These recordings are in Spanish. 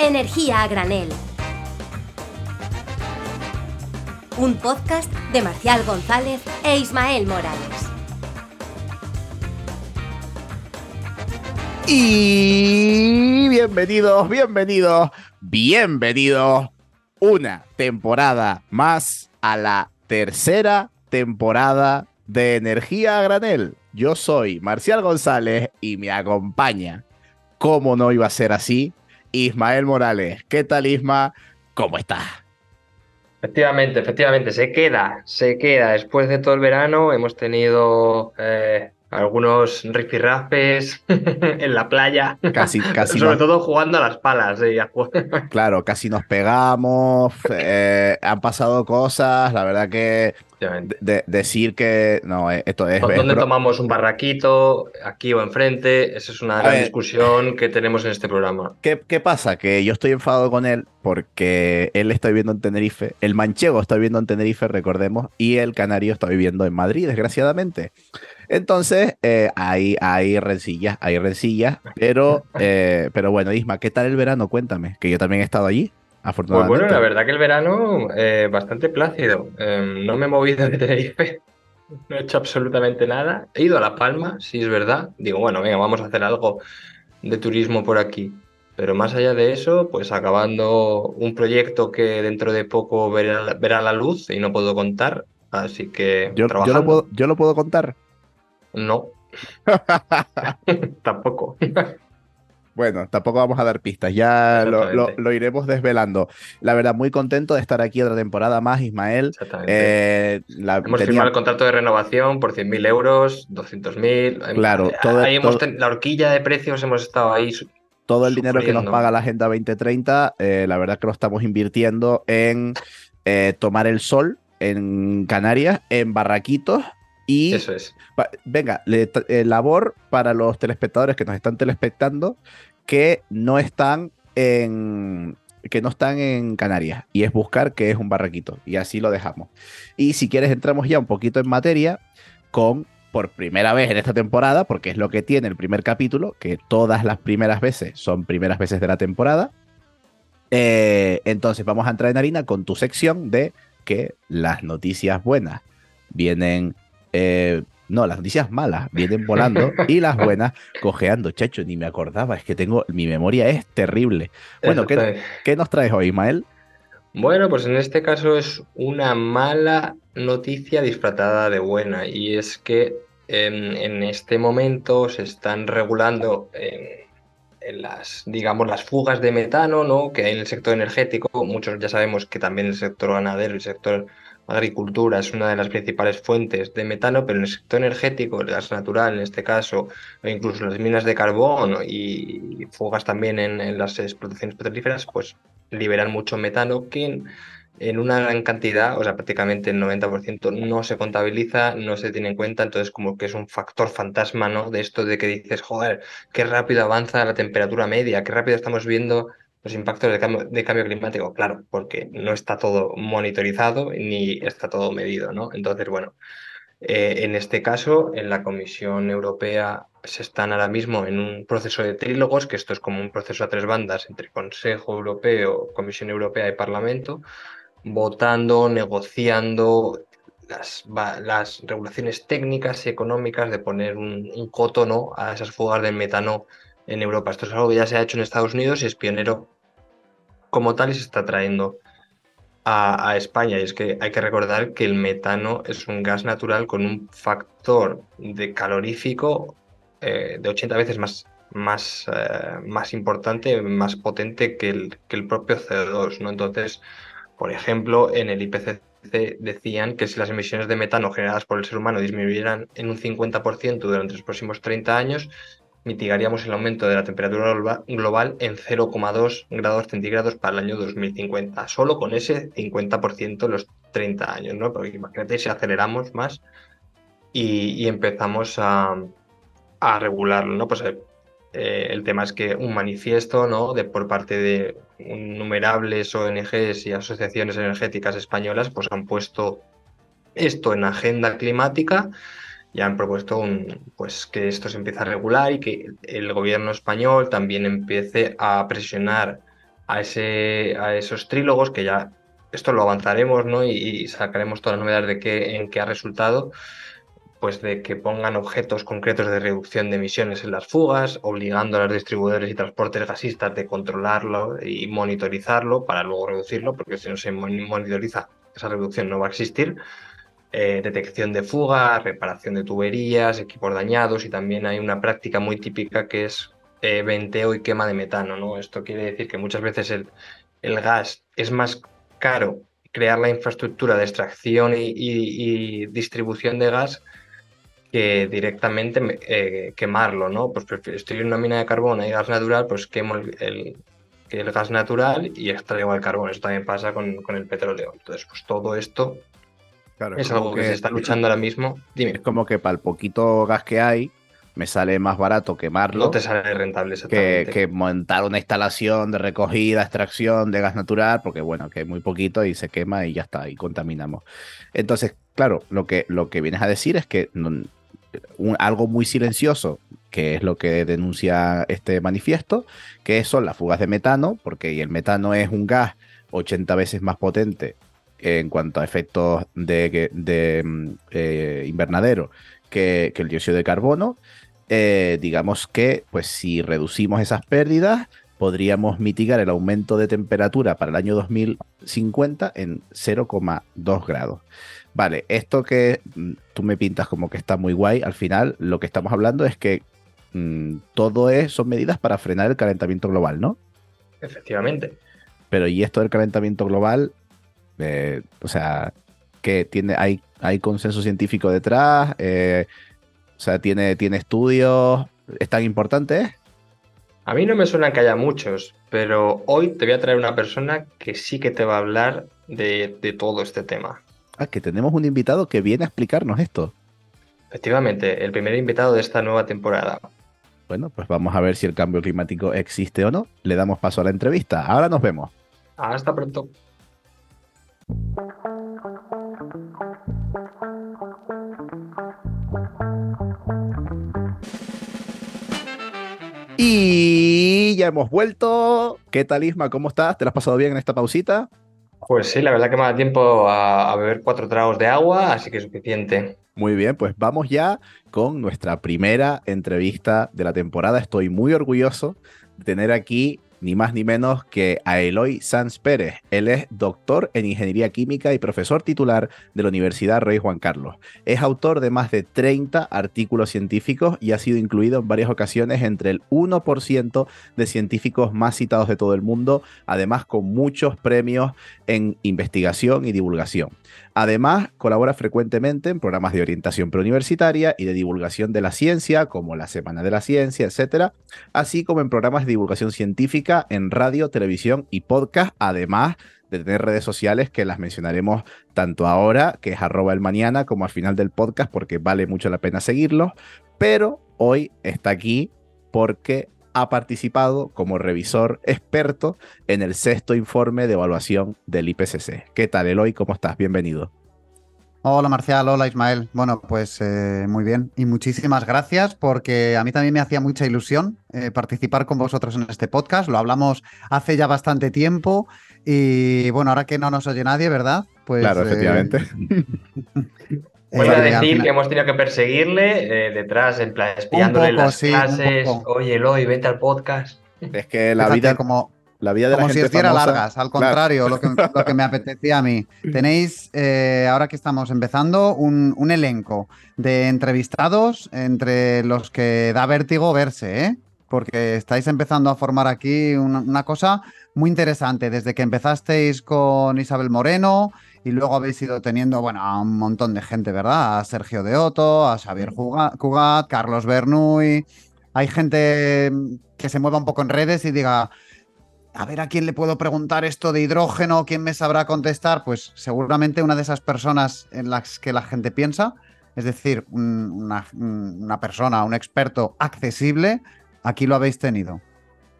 Energía a granel. Un podcast de Marcial González e Ismael Morales. Y bienvenidos, bienvenidos, bienvenidos una temporada más a la tercera temporada de Energía a Granel. Yo soy Marcial González y me acompaña, como no iba a ser así, Ismael Morales. ¿Qué tal, Isma? ¿Cómo estás? Efectivamente, efectivamente, se queda, se queda. Después de todo el verano hemos tenido eh, algunos rifirrafes en la playa. Casi, casi. Sobre todo jugando a las palas. ¿eh? claro, casi nos pegamos, eh, han pasado cosas, la verdad que de, decir que no, eh, esto es... ¿Dónde tomamos un barraquito? ¿Aquí o enfrente? Esa es una gran discusión que tenemos en este programa. ¿qué, ¿Qué pasa? Que yo estoy enfadado con él porque él está viviendo en Tenerife, el manchego está viviendo en Tenerife, recordemos, y el canario está viviendo en Madrid, desgraciadamente. Entonces, eh, hay, hay rencillas, hay rencillas, pero, eh, pero bueno, Isma, ¿qué tal el verano? Cuéntame, que yo también he estado allí. Afortunadamente. Pues bueno, la verdad que el verano eh, bastante plácido. Em, no me he movido de Tenerife, no he hecho absolutamente nada. He ido a La Palma, sí es verdad. Digo, bueno, venga, vamos a hacer algo de turismo por aquí. Pero más allá de eso, pues acabando un proyecto que dentro de poco verá, verá la luz y no puedo contar. Así que. Yo, yo, lo, puedo, yo lo puedo contar. No. tampoco. Bueno, tampoco vamos a dar pistas, ya lo, iremos desvelando. La verdad, muy contento de estar aquí otra temporada más, Ismael. Eh, hemos firmado el contrato de renovación por 100.000 euros, 200.000. Claro, todo, ahí hemos la horquilla de precios hemos estado ahí. Todo el dinero que nos paga la Agenda 2030, eh, la verdad que lo estamos invirtiendo en eh, tomar el sol en Canarias, en barraquitos y Eso es. venga, eh, labor para los telespectadores que nos están telespectando que no están en que no están en Canarias y es buscar qué es un barraquito y así lo dejamos. Y si quieres entramos ya un poquito en materia con por primera vez en esta temporada, porque es lo que tiene el primer capítulo, que todas las primeras veces son primeras veces de la temporada. Eh, entonces vamos a entrar en harina con tu sección de que las noticias buenas vienen eh, no, las noticias malas vienen volando y las buenas cojeando. Chacho, ni me acordaba, es que tengo, mi memoria es terrible. Bueno, ¿qué, nos traes hoy, Ismael? Bueno, pues en este caso es una mala noticia disfratada de buena y es que en, este momento se están regulando en, las, digamos, las fugas de metano, ¿no? Que hay en el sector energético. Muchos ya sabemos que también el sector ganadero, el sector agricultura es una de las principales fuentes de metano, pero en el sector energético, el gas natural en este caso, o incluso las minas de carbón y fugas también en, las explotaciones petrolíferas, pues liberan mucho metano que en, una gran cantidad, o sea, prácticamente el 90% no se contabiliza, no se tiene en cuenta, entonces como que es un factor fantasma, ¿no? De esto de que dices, joder, qué rápido avanza la temperatura media, qué rápido estamos viendo los impactos de cambio, de cambio, climático, claro, porque no está todo monitorizado ni está todo medido, ¿no? Entonces, bueno, eh, en este caso, en la Comisión Europea se están ahora mismo en un proceso de trílogos, que esto es como un proceso a tres bandas entre Consejo Europeo, Comisión Europea y Parlamento, votando, negociando las, las regulaciones técnicas y económicas de poner un, un coto ¿no? a esas fugas de metano en Europa. Esto es algo que ya se ha hecho en Estados Unidos y es pionero como tal y se está trayendo a, España. Y es que hay que recordar que el metano es un gas natural con un factor de calorífico eh, de 80 veces más, más, eh, más importante, más potente que el, que el propio CO2. ¿no? Entonces, por ejemplo, en el IPCC decían que si las emisiones de metano generadas por el ser humano disminuyeran en un 50% durante los próximos 30 años, mitigaríamos el aumento de la temperatura global en 0,2 grados centígrados para el año 2050, solo con ese 50% en los 30 años, ¿no? Porque imagínate si aceleramos más y, empezamos a, regularlo, ¿no? Pues eh, el tema es que un manifiesto, ¿no? De, por parte de innumerables ONGs y asociaciones energéticas españolas, pues han puesto esto en agenda climática ya han propuesto un, pues, que esto se empiece a regular y que el gobierno español también empiece a presionar a, ese, a esos trílogos que ya esto lo avanzaremos ¿no? y, sacaremos todas las novedades de qué, en qué ha resultado pues de que pongan objetos concretos de reducción de emisiones en las fugas, obligando a los distribuidores y transportes gasistas de controlarlo y monitorizarlo para luego reducirlo, porque si no se monitoriza esa reducción no va a existir. Eh, detección de fuga, reparación de tuberías, equipos dañados y también hay una práctica muy típica que es eh, venteo y quema de metano. ¿no? Esto quiere decir que muchas veces el, gas es más caro crear la infraestructura de extracción y distribución de gas que directamente eh, quemarlo, ¿no? Pues estoy en una mina de carbón, hay gas natural, pues quemo el, gas natural y extraigo el carbón. Eso también pasa con, el petróleo. Entonces, pues todo esto es algo que, se está luchando ahora mismo. Dime. Es como que para el poquito gas que hay, me sale más barato quemarlo. No te sale rentable que, que, montar una instalación de recogida, extracción de gas natural, porque bueno, que es muy poquito y se quema y ya está, y contaminamos. Entonces, claro, lo que, lo que vienes a decir es que algo muy silencioso, que es lo que denuncia este manifiesto, que son las fugas de metano, porque el metano es un gas 80 veces más potente en cuanto a efectos de, mm, eh, invernadero que, el dióxido de carbono. Eh, digamos que, pues si reducimos esas pérdidas, podríamos mitigar el aumento de temperatura para el año 2050 en 0,2 grados. Vale, esto que mm, tú me pintas como que está muy guay, al final lo que estamos hablando es que mm, todo es, son medidas para frenar el calentamiento global, ¿no? Efectivamente. Pero ¿y esto del calentamiento global? Eh, o sea, que tiene, hay, hay consenso científico detrás, eh, o sea, tiene, tiene estudios, ¿es tan importante? A mí no me suena que haya muchos, pero hoy te voy a traer una persona que sí que te va a hablar de todo este tema. Ah, que tenemos un invitado que viene a explicarnos esto. Efectivamente, el primer invitado de esta nueva temporada. Bueno, pues vamos a ver si el cambio climático existe o no. Le damos paso a la entrevista. Ahora nos vemos. Hasta pronto. Y ya hemos vuelto. ¿Qué tal, Isma? ¿Cómo estás? ¿Te has pasado bien en esta pausita? Pues sí, la verdad que me da tiempo a, beber cuatro tragos de agua, así que es suficiente. Muy bien, pues vamos ya con nuestra primera entrevista de la temporada. Estoy muy orgulloso de tener aquí ni más ni menos que a Eloy Sanz Pérez. Él es doctor en Ingeniería Química y profesor titular de la Universidad Rey Juan Carlos. Es autor de más de 30 artículos científicos y ha sido incluido en varias ocasiones entre el 1% de científicos más citados de todo el mundo, además con muchos premios en investigación y divulgación. Además, colabora frecuentemente en programas de orientación preuniversitaria y de divulgación de la ciencia, como la Semana de la Ciencia, etc., así como en programas de divulgación científica en radio, televisión y podcast, además de tener redes sociales que las mencionaremos tanto ahora, que es arroba el mañana, como al final del podcast, porque vale mucho la pena seguirlos. Pero hoy está aquí porque ha participado como revisor experto en el sexto informe de evaluación del IPCC. ¿Qué tal, Eloy? ¿Cómo estás? Bienvenido. Hola Marcial, hola Ismael. Bueno, pues eh, muy bien y muchísimas gracias porque a mí también me hacía mucha ilusión eh, participar con vosotros en este podcast. Lo hablamos hace ya bastante tiempo y bueno, ahora que no nos oye nadie, ¿verdad? Pues, claro, efectivamente. Eh, Voy a decir que hemos tenido que perseguirle eh, detrás, en plan, espiándole las clases. Oye, Eloy, vete al podcast. Es que la vida. Como, la vida de como si hiciera largas, al contrario, lo, que, me apetecía a mí. Tenéis, eh, ahora que estamos empezando, un, elenco de entrevistados entre los que da vértigo verse, ¿eh? Porque estáis empezando a formar aquí una cosa muy interesante. Desde que empezasteis con Isabel Moreno, y luego habéis ido teniendo, bueno, a un montón de gente, ¿verdad? A Sergio de Otto, a Xavier Cugat, Carlos Bernuy. Hay gente que se mueva un poco en redes y diga, a ver a quién le puedo preguntar esto de hidrógeno, quién me sabrá contestar. Pues seguramente una de esas personas en las que la gente piensa, es decir, una, una persona, un experto accesible, aquí lo habéis tenido.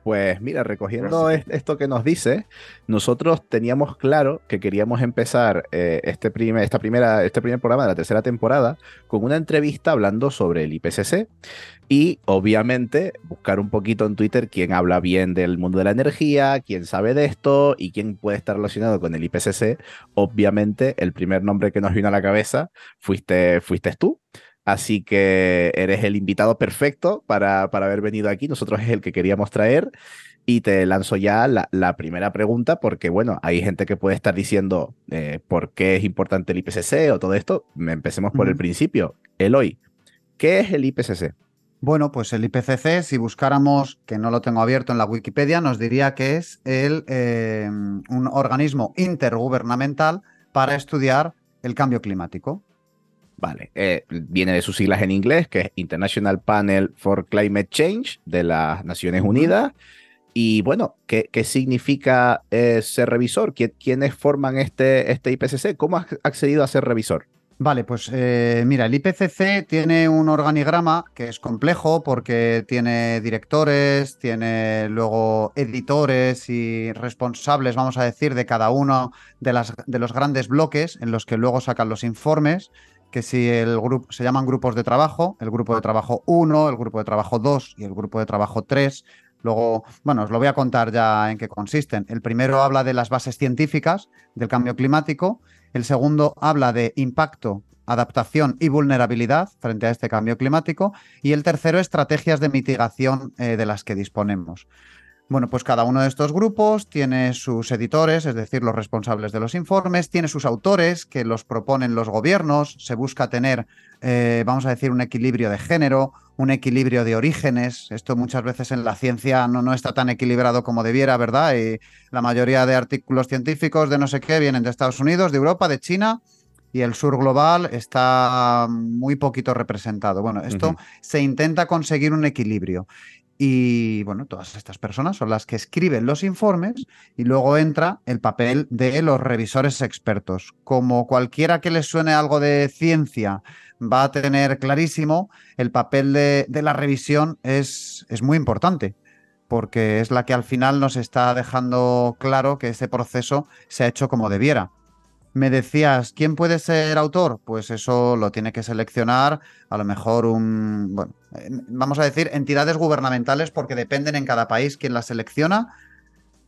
Pues mira, recogiendo esto que nos dice, nosotros teníamos claro que queríamos empezar eh, este, primer, esta primera, este primer programa de la tercera temporada con una entrevista hablando sobre el IPCC y obviamente buscar un poquito en Twitter quién habla bien del mundo de la energía, quién sabe de esto y quién puede estar relacionado con el IPCC. Obviamente el primer nombre que nos vino a la cabeza fuiste, fuiste tú. Así que eres el invitado perfecto para, para haber venido aquí. Nosotros es el que queríamos traer. Y te lanzo ya la, primera pregunta, porque bueno, hay gente que puede estar diciendo eh, por qué es importante el IPCC o todo esto. Empecemos por el principio. Eloy, ¿qué es el IPCC? Bueno, pues el IPCC, si buscáramos, que no lo tengo abierto en la Wikipedia, nos diría que es el, eh, un organismo intergubernamental para estudiar el cambio climático. Vale, eh, viene de sus siglas en inglés, que es International Panel for Climate Change de las Naciones Unidas. Y bueno, ¿qué, qué significa eh, ser revisor? ¿Quiénes forman este, este IPCC? ¿Cómo has accedido a ser revisor? Vale, pues eh, mira, el IPCC tiene un organigrama que es complejo porque tiene directores, tiene luego editores y responsables, vamos a decir, de cada uno de, las, de los grandes bloques en los que luego sacan los informes que si el grupo se llaman grupos de trabajo, el grupo de trabajo 1, el grupo de trabajo 2 y el grupo de trabajo 3. Luego, bueno, os lo voy a contar ya en qué consisten. El primero habla de las bases científicas del cambio climático, el segundo habla de impacto, adaptación y vulnerabilidad frente a este cambio climático y el tercero estrategias de mitigación eh, de las que disponemos. Bueno, pues cada uno de estos grupos tiene sus editores, es decir, los responsables de los informes, tiene sus autores que los proponen los gobiernos, se busca tener, eh, vamos a decir, un equilibrio de género, un equilibrio de orígenes. Esto muchas veces en la ciencia no, no está tan equilibrado como debiera, ¿verdad? Y la mayoría de artículos científicos de no sé qué vienen de Estados Unidos, de Europa, de China, y el sur global está muy poquito representado. Bueno, esto se intenta conseguir un equilibrio. Y bueno, todas estas personas son las que escriben los informes y luego entra el papel de los revisores expertos. Como cualquiera que les suene algo de ciencia va a tener clarísimo, el papel de, la revisión es, es muy importante porque es la que al final nos está dejando claro que ese proceso se ha hecho como debiera. Me decías, ¿quién puede ser autor? Pues eso lo tiene que seleccionar a lo mejor un, bueno, eh, vamos a decir, entidades gubernamentales porque dependen en cada país quién las selecciona.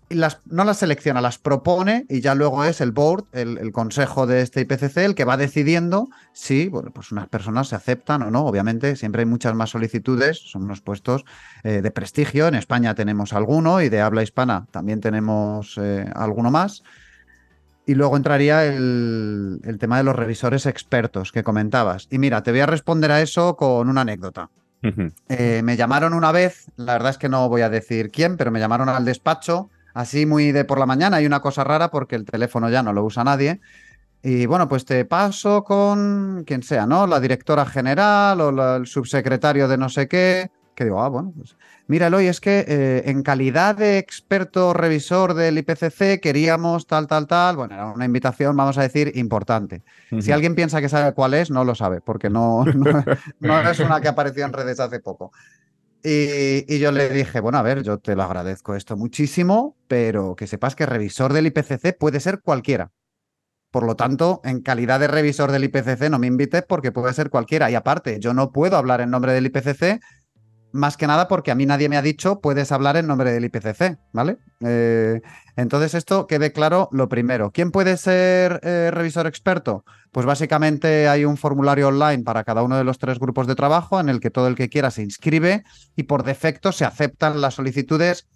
Las, no las selecciona, las propone y ya luego es el board, el, consejo de este IPCC, el que va decidiendo si pues unas personas se aceptan o no. Obviamente, siempre hay muchas más solicitudes, son unos puestos eh, de prestigio. En España tenemos alguno y de habla hispana también tenemos eh, alguno más. Y luego entraría el, tema de los revisores expertos que comentabas. Y mira, te voy a responder a eso con una anécdota. Eh, me llamaron una vez, la verdad es que no voy a decir quién, pero me llamaron al despacho, así muy de por la mañana. Hay una cosa rara porque el teléfono ya no lo usa nadie. Y bueno, pues te paso con quien sea, ¿no? La directora general o el subsecretario de no sé qué. Que digo, ah, bueno, pues Mira, Eloy, es que eh, en calidad de experto revisor del IPCC queríamos tal, tal, tal. Bueno, era una invitación, vamos a decir, importante. Si alguien piensa que sabe cuál es, no lo sabe, porque no, no, es una que apareció en redes hace poco. Y, yo le dije, bueno, a ver, yo te lo agradezco esto muchísimo, pero que sepas que revisor del IPCC puede ser cualquiera. Por lo tanto, en calidad de revisor del IPCC no me invites porque puede ser cualquiera. Y aparte, yo no puedo hablar en nombre del IPCC más que nada porque a mí nadie me ha dicho puedes hablar en nombre del IPCC, ¿vale? Eh, entonces esto quede claro lo primero. ¿Quién puede ser eh, revisor experto? Pues básicamente hay un formulario online para cada uno de los tres grupos de trabajo en el que todo el que quiera se inscribe y por defecto se aceptan las solicitudes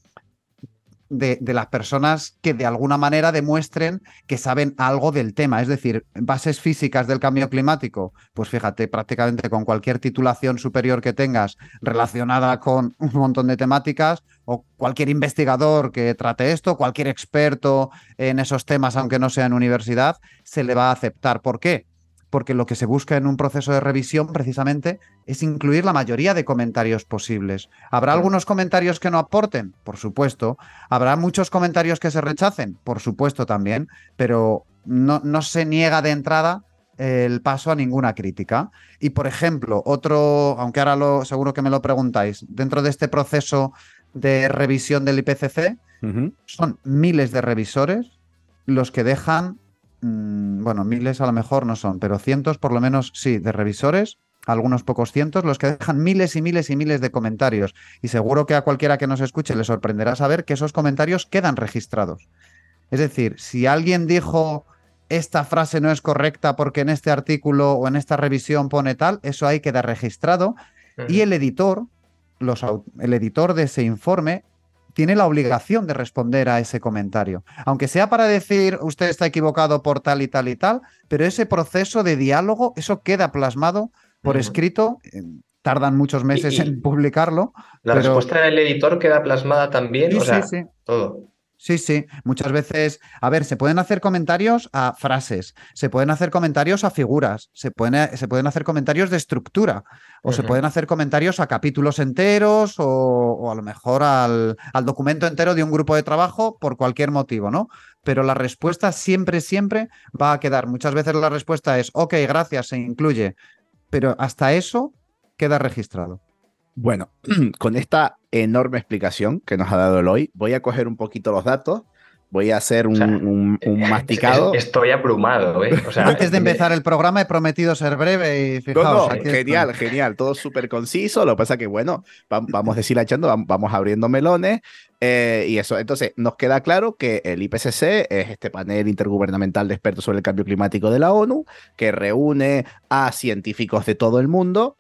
de, las personas que de alguna manera demuestren que saben algo del tema. Es decir, bases físicas del cambio climático, pues fíjate, prácticamente con cualquier titulación superior que tengas relacionada con un montón de temáticas, o cualquier investigador que trate esto, cualquier experto en esos temas, aunque no sea en universidad, se le va a aceptar. ¿Por qué? Porque lo que se busca en un proceso de revisión precisamente es incluir la mayoría de comentarios posibles. ¿Habrá algunos comentarios que no aporten? Por supuesto. ¿Habrá muchos comentarios que se rechacen? Por supuesto también, pero no, no se niega de entrada el paso a ninguna crítica. Y por ejemplo, otro, aunque ahora lo, seguro que me lo preguntáis, dentro de este proceso de revisión del IPCC, son miles de revisores los que dejan, mm, bueno, miles a lo mejor no son, pero cientos por lo menos sí, de revisores, algunos pocos cientos, los que dejan miles y miles y miles de comentarios. Y seguro que a cualquiera que nos escuche le sorprenderá saber que esos comentarios quedan registrados. Es decir, si alguien dijo esta frase no es correcta porque en este artículo o en esta revisión pone tal, eso ahí queda registrado y el editor, los, el editor de ese informe tiene la obligación de responder a ese comentario. Aunque sea para decir usted está equivocado por tal y tal y tal, pero ese proceso de diálogo, eso queda plasmado por escrito. Tardan muchos meses en publicarlo. La respuesta del editor queda plasmada también. Sí, sí, sí. Todo. Sí, sí. Muchas veces, a ver, se pueden hacer comentarios a frases, se pueden hacer comentarios a figuras, se pueden, se pueden hacer comentarios de estructura, o se pueden hacer comentarios a capítulos enteros, o, a lo mejor al, al, documento entero de un grupo de trabajo por cualquier motivo, ¿no? Pero la respuesta siempre, siempre va a quedar. Muchas veces la respuesta es, ok, gracias, se incluye. Pero hasta eso queda registrado. Bueno, con esta enorme explicación que nos ha dado Eloy, voy a coger un poquito los datos, voy a hacer un, masticado. Estoy abrumado, ¿eh? Antes de empezar el programa he prometido ser breve y fijaos. genial, genial, todo súper conciso. Lo que pasa que, bueno, vamos deshilachando, vamos abriendo melones eh, y eso. Entonces, nos queda claro que el IPCC es este panel intergubernamental de expertos sobre el cambio climático de la ONU, que reúne a científicos de todo el mundo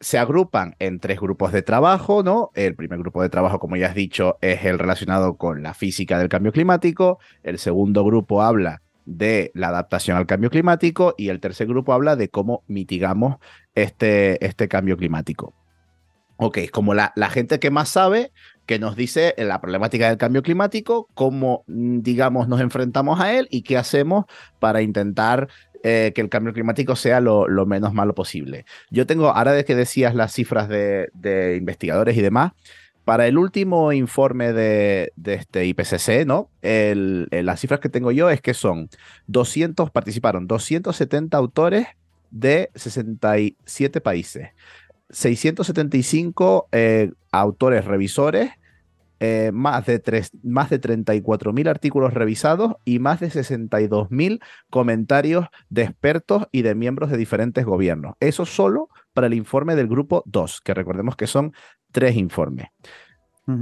se agrupan en tres grupos de trabajo, ¿no? El primer grupo de trabajo, como ya has dicho, es el relacionado con la física del cambio climático. El segundo grupo habla de la adaptación al cambio climático y el tercer grupo habla de cómo mitigamos este, este cambio climático. Ok, como la, la gente que más sabe, que nos dice la problemática del cambio climático, cómo, mm, digamos, nos enfrentamos a él y qué hacemos para intentar eh, que el cambio climático sea lo, menos malo posible. Yo tengo, ahora de que decías las cifras de, investigadores y demás, para el último informe de, este IPCC, ¿no? las cifras que tengo yo es que son 200, participaron 270 autores de 67 países, 675 eh, autores revisores eh, más de, más de 34.000 artículos revisados y más de 62.000 comentarios de expertos y de miembros de diferentes gobiernos. Eso solo para el informe del grupo 2, que recordemos que son tres informes.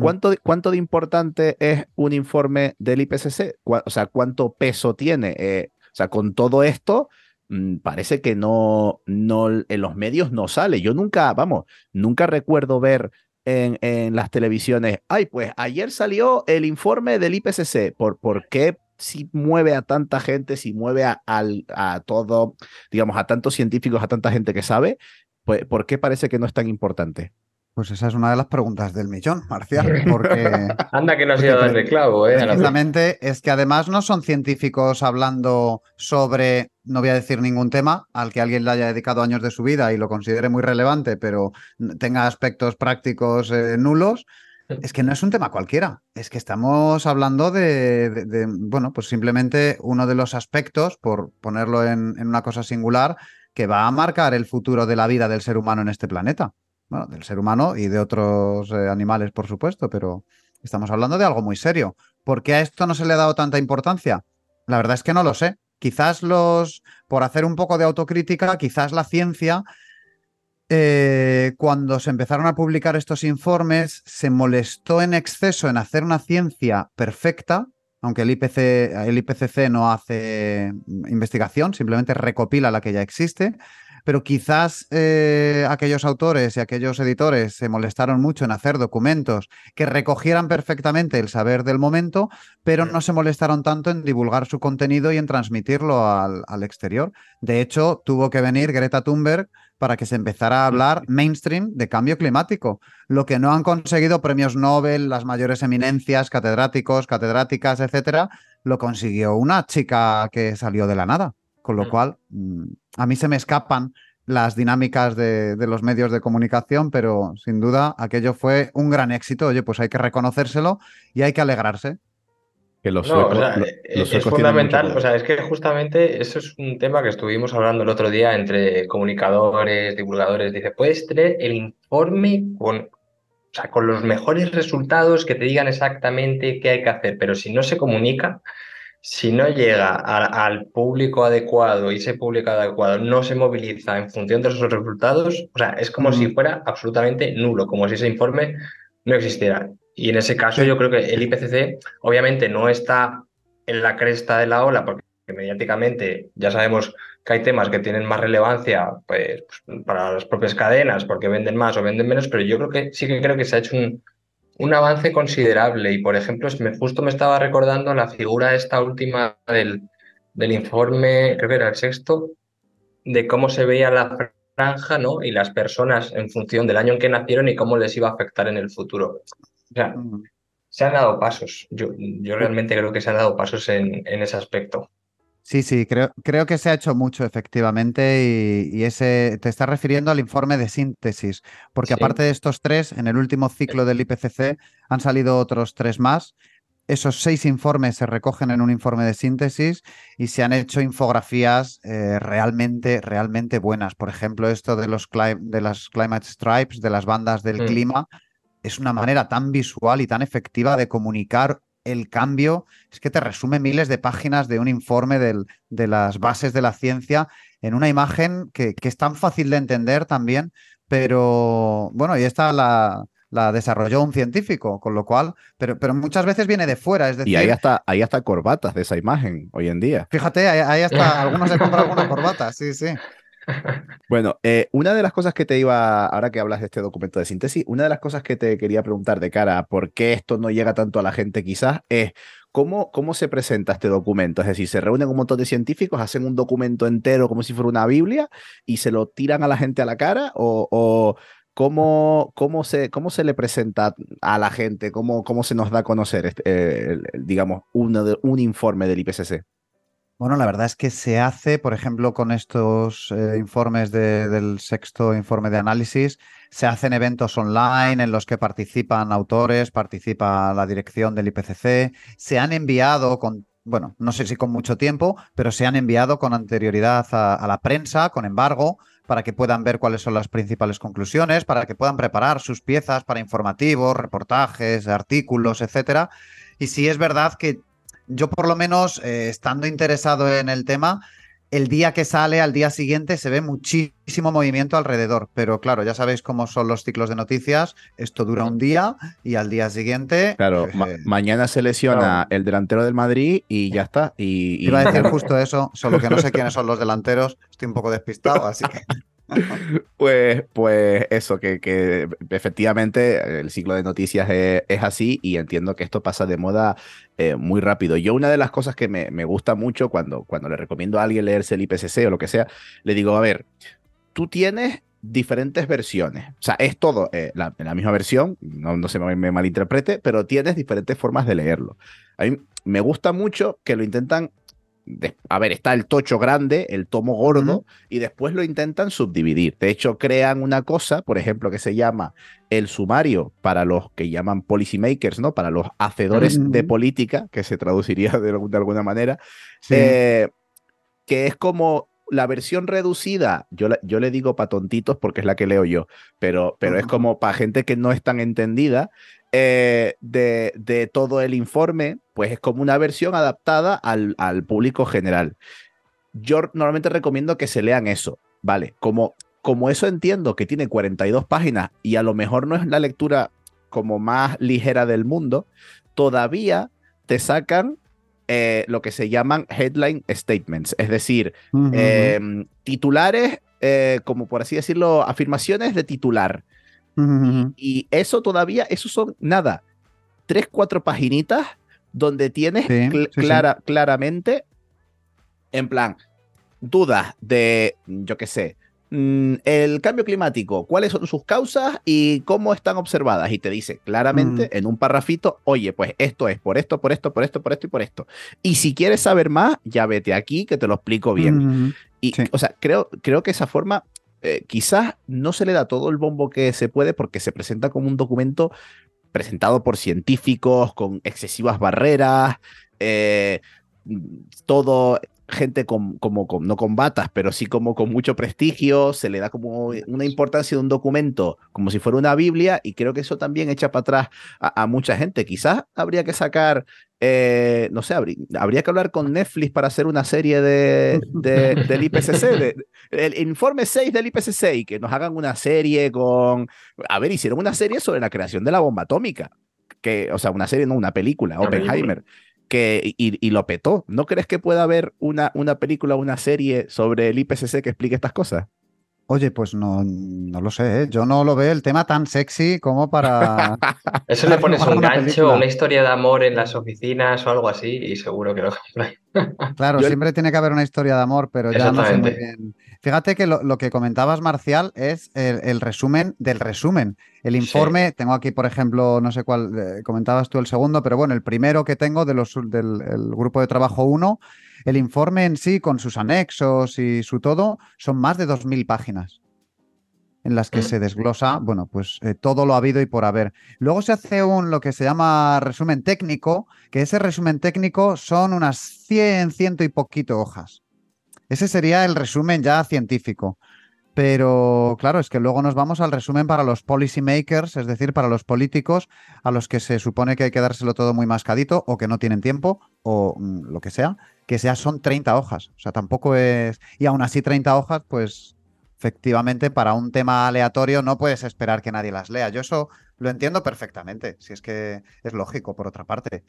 ¿Cuánto, ¿Cuánto, de importante es un informe del IPCC? O sea, ¿cuánto peso tiene? Eh, o sea, con todo esto, mm, parece que no, no, en los medios no sale. Yo nunca, vamos, nunca recuerdo ver en, las televisiones, ay, pues ayer salió el informe del IPCC, ¿por, por qué si mueve a tanta gente, si mueve a, a, todo, digamos, a tantos científicos, a tanta gente que sabe, pues, ¿por qué parece que no es tan importante? Pues esa es una de las preguntas del millón, Marcial, porque... Anda que no ha sido de clavo, ¿eh? Exactamente, es que además no son científicos hablando sobre, no voy a decir ningún tema al que alguien le haya dedicado años de su vida y lo considere muy relevante, pero tenga aspectos prácticos eh, nulos. Es que no es un tema cualquiera, es que estamos hablando de, bueno, pues simplemente uno de los aspectos, por ponerlo en una cosa singular, que va a marcar el futuro de la vida del ser humano en este planeta bueno, del ser humano y de otros eh, animales, por supuesto, pero estamos hablando de algo muy serio. ¿Por qué a esto no se le ha dado tanta importancia? La verdad es que no lo sé. Quizás los, por hacer un poco de autocrítica, quizás la ciencia, eh, cuando se empezaron a publicar estos informes, se molestó en exceso en hacer una ciencia perfecta, aunque el, IPC, el IPCC no hace investigación, simplemente recopila la que ya existe pero quizás eh, aquellos autores y aquellos editores se molestaron mucho en hacer documentos que recogieran perfectamente el saber del momento, pero no se molestaron tanto en divulgar su contenido y en transmitirlo al, exterior. De hecho, tuvo que venir Greta Thunberg para que se empezara a hablar mainstream de cambio climático, lo que no han conseguido premios Nobel, las mayores eminencias, catedráticos, catedráticas, etcétera, lo consiguió una chica que salió de la nada. Con lo cual, mm, a mí se me escapan las dinámicas de, los medios de comunicación, pero sin duda aquello fue un gran éxito. Oye, pues hay que reconocérselo y hay que alegrarse. Que los no, es fundamental, o sea, es que justamente eso es un tema que estuvimos hablando el otro día entre comunicadores, divulgadores. Dice, puedes tener el informe con o sea, con los mejores resultados que te digan exactamente qué hay que hacer, pero si no se comunica, si no llega al público adecuado y ese público adecuado no se moviliza en función de esos resultados, o sea, es como si fuera absolutamente nulo, como si ese informe no existiera. Y en ese caso yo creo que el IPCC obviamente no está en la cresta de la ola porque mediáticamente ya sabemos que hay temas que tienen más relevancia pues, para las propias cadenas porque venden más o venden menos, pero yo creo que sí que creo que se ha hecho un, un avance considerable. Y por ejemplo, justo me estaba recordando la figura esta última del, del informe, creo que era el sexto, de cómo se veía la franja ¿no? y las personas en función del año en que nacieron y cómo les iba a afectar en el futuro. O sea, se han dado pasos. Yo, yo realmente creo que se han dado pasos en, en ese aspecto. Sí, sí, creo, creo que se ha hecho mucho efectivamente y, ese te estás refiriendo al informe de síntesis, porque aparte de estos tres, en el último ciclo del IPCC han salido otros tres más. Esos seis informes se recogen en un informe de síntesis y se han hecho infografías eh, realmente, realmente buenas. Por ejemplo, esto de, los de las climate stripes, de las bandas del mm. clima, es una manera tan visual y tan efectiva de comunicar el cambio es que te resume miles de páginas de un informe de las bases de la ciencia en una imagen que, es tan fácil de entender también, pero bueno, y esta la, la desarrolló un científico, con lo cual, pero, pero muchas veces viene de fuera, es decir... Y hay hasta, hay hasta corbatas de esa imagen hoy en día. Fíjate, hay, hasta, algunos se compran alguna corbata, sí, sí. Bueno, eh, una de las cosas que te iba, ahora que hablas de este documento de síntesis, una de las cosas que te quería preguntar de cara a por qué esto no llega tanto a la gente quizás es cómo, cómo se presenta este documento. Es decir, se reúnen un montón de científicos, hacen un documento entero como si fuera una Biblia y se lo tiran a la gente a la cara o, ¿Cómo, cómo, se, ¿Cómo se le presenta a la gente? ¿Cómo, cómo se nos da a conocer, este, eh, digamos, uno de, un informe del IPCC? Bueno, la verdad es que se hace, por ejemplo, con estos eh, informes del sexto informe de análisis, se hacen eventos online en los que participan autores, participa la dirección del IPCC, se han enviado con, bueno, no sé si con mucho tiempo, pero se han enviado con anterioridad a, la prensa, con embargo, para que puedan ver cuáles son las principales conclusiones, para que puedan preparar sus piezas para informativos, reportajes, artículos, etcétera. Y sí es verdad que yo por lo menos, eh, estando interesado en el tema, el día que sale, al día siguiente, se ve muchísimo movimiento alrededor. Pero claro, ya sabéis cómo son los ciclos de noticias. Esto dura un día y al día siguiente. Claro, eh, mañana se lesiona el delantero del Madrid y ya está. Y, Iba a decir justo eso, solo que no sé quiénes son los delanteros. Estoy un poco despistado, así que. Pues, pues eso, que, que, efectivamente el ciclo de noticias es, así y entiendo que esto pasa de moda eh, muy rápido. Yo una de las cosas que me, me, gusta mucho cuando, cuando le recomiendo a alguien leerse el IPCC o lo que sea, le digo, a ver, tú tienes diferentes versiones. O sea, es todo eh, la, misma versión, no, no se me, me, malinterprete, pero tienes diferentes formas de leerlo. A mí me gusta mucho que lo intentan a ver, está el tocho grande, el tomo gordo, y después lo intentan subdividir. De hecho, crean una cosa, por ejemplo, que se llama el sumario para los que llaman policymakers, ¿no? Para los hacedores de política, que se traduciría de, alguna manera, eh, que es como la versión reducida, yo, yo le digo para tontitos porque es la que leo yo, pero, pero es como para gente que no es tan entendida, eh, de, todo el informe, pues es como una versión adaptada al, público general. Yo normalmente recomiendo que se lean eso, ¿vale? Como, como eso entiendo que tiene 42 páginas y a lo mejor no es la lectura como más ligera del mundo, todavía te sacan eh, lo que se llaman headline statements, es decir, em, titulares, eh, como por así decirlo, afirmaciones de titular y, eso todavía, eso son nada, tres, cuatro paginitas donde tienes clara, claramente, en plan, dudas de, yo qué sé, mm, el cambio climático, cuáles son sus causas y cómo están observadas. Y te dice claramente en un parrafito, oye, pues esto es por esto, por esto, por esto, por esto y por esto. Y si quieres saber más, ya vete aquí que te lo explico bien. Y, o sea, creo, creo que esa forma eh, quizás no se le da todo el bombo que se puede porque se presenta como un documento presentado por científicos con excesivas barreras, eh, todo gente con, como no con batas, pero sí como con mucho prestigio, se le da como una importancia de un documento como si fuera una Biblia y creo que eso también echa para atrás a, mucha gente. Quizás habría que sacar, eh, no sé, habría, que hablar con Netflix para hacer una serie de, del IPCC, el informe 6 del IPCC y que nos hagan una serie con, a ver, hicieron una serie sobre la creación de la bomba atómica. Que, o sea, una serie, no, una película, Oppenheimer que, y, lo petó. ¿No crees que pueda haber una, una película una serie sobre el IPCC que explique estas cosas? Oye, pues no, no lo sé, ¿eh? yo no lo veo el tema tan sexy como para... Eso le pones un gancho, una historia de amor en las oficinas o algo así y seguro que lo Claro, siempre tiene que haber una historia de amor, pero ya no sé muy bien. Fíjate que lo, que comentabas, Marcial, es el, resumen del resumen. El informe, tengo aquí, por ejemplo, no sé cuál, eh, comentabas tú el segundo, pero bueno, el primero que tengo de los, del grupo de trabajo 1 el informe en sí, con sus anexos y su todo, son más de 2.000 páginas en las que se desglosa, bueno, pues eh, todo lo habido y por haber. Luego se hace un lo que se llama resumen técnico, que ese resumen técnico son unas 100, ciento y poquito hojas. Ese sería el resumen ya científico. Pero claro, es que luego nos vamos al resumen para los policy makers, es decir, para los políticos a los que se supone que hay que dárselo todo muy mascadito o que no tienen tiempo o mm, lo que sea, que sea son 30 hojas. O sea, tampoco es... Y aún así 30 hojas, pues efectivamente para un tema aleatorio no puedes esperar que nadie las lea. Yo eso lo entiendo perfectamente, si es que es lógico por otra parte.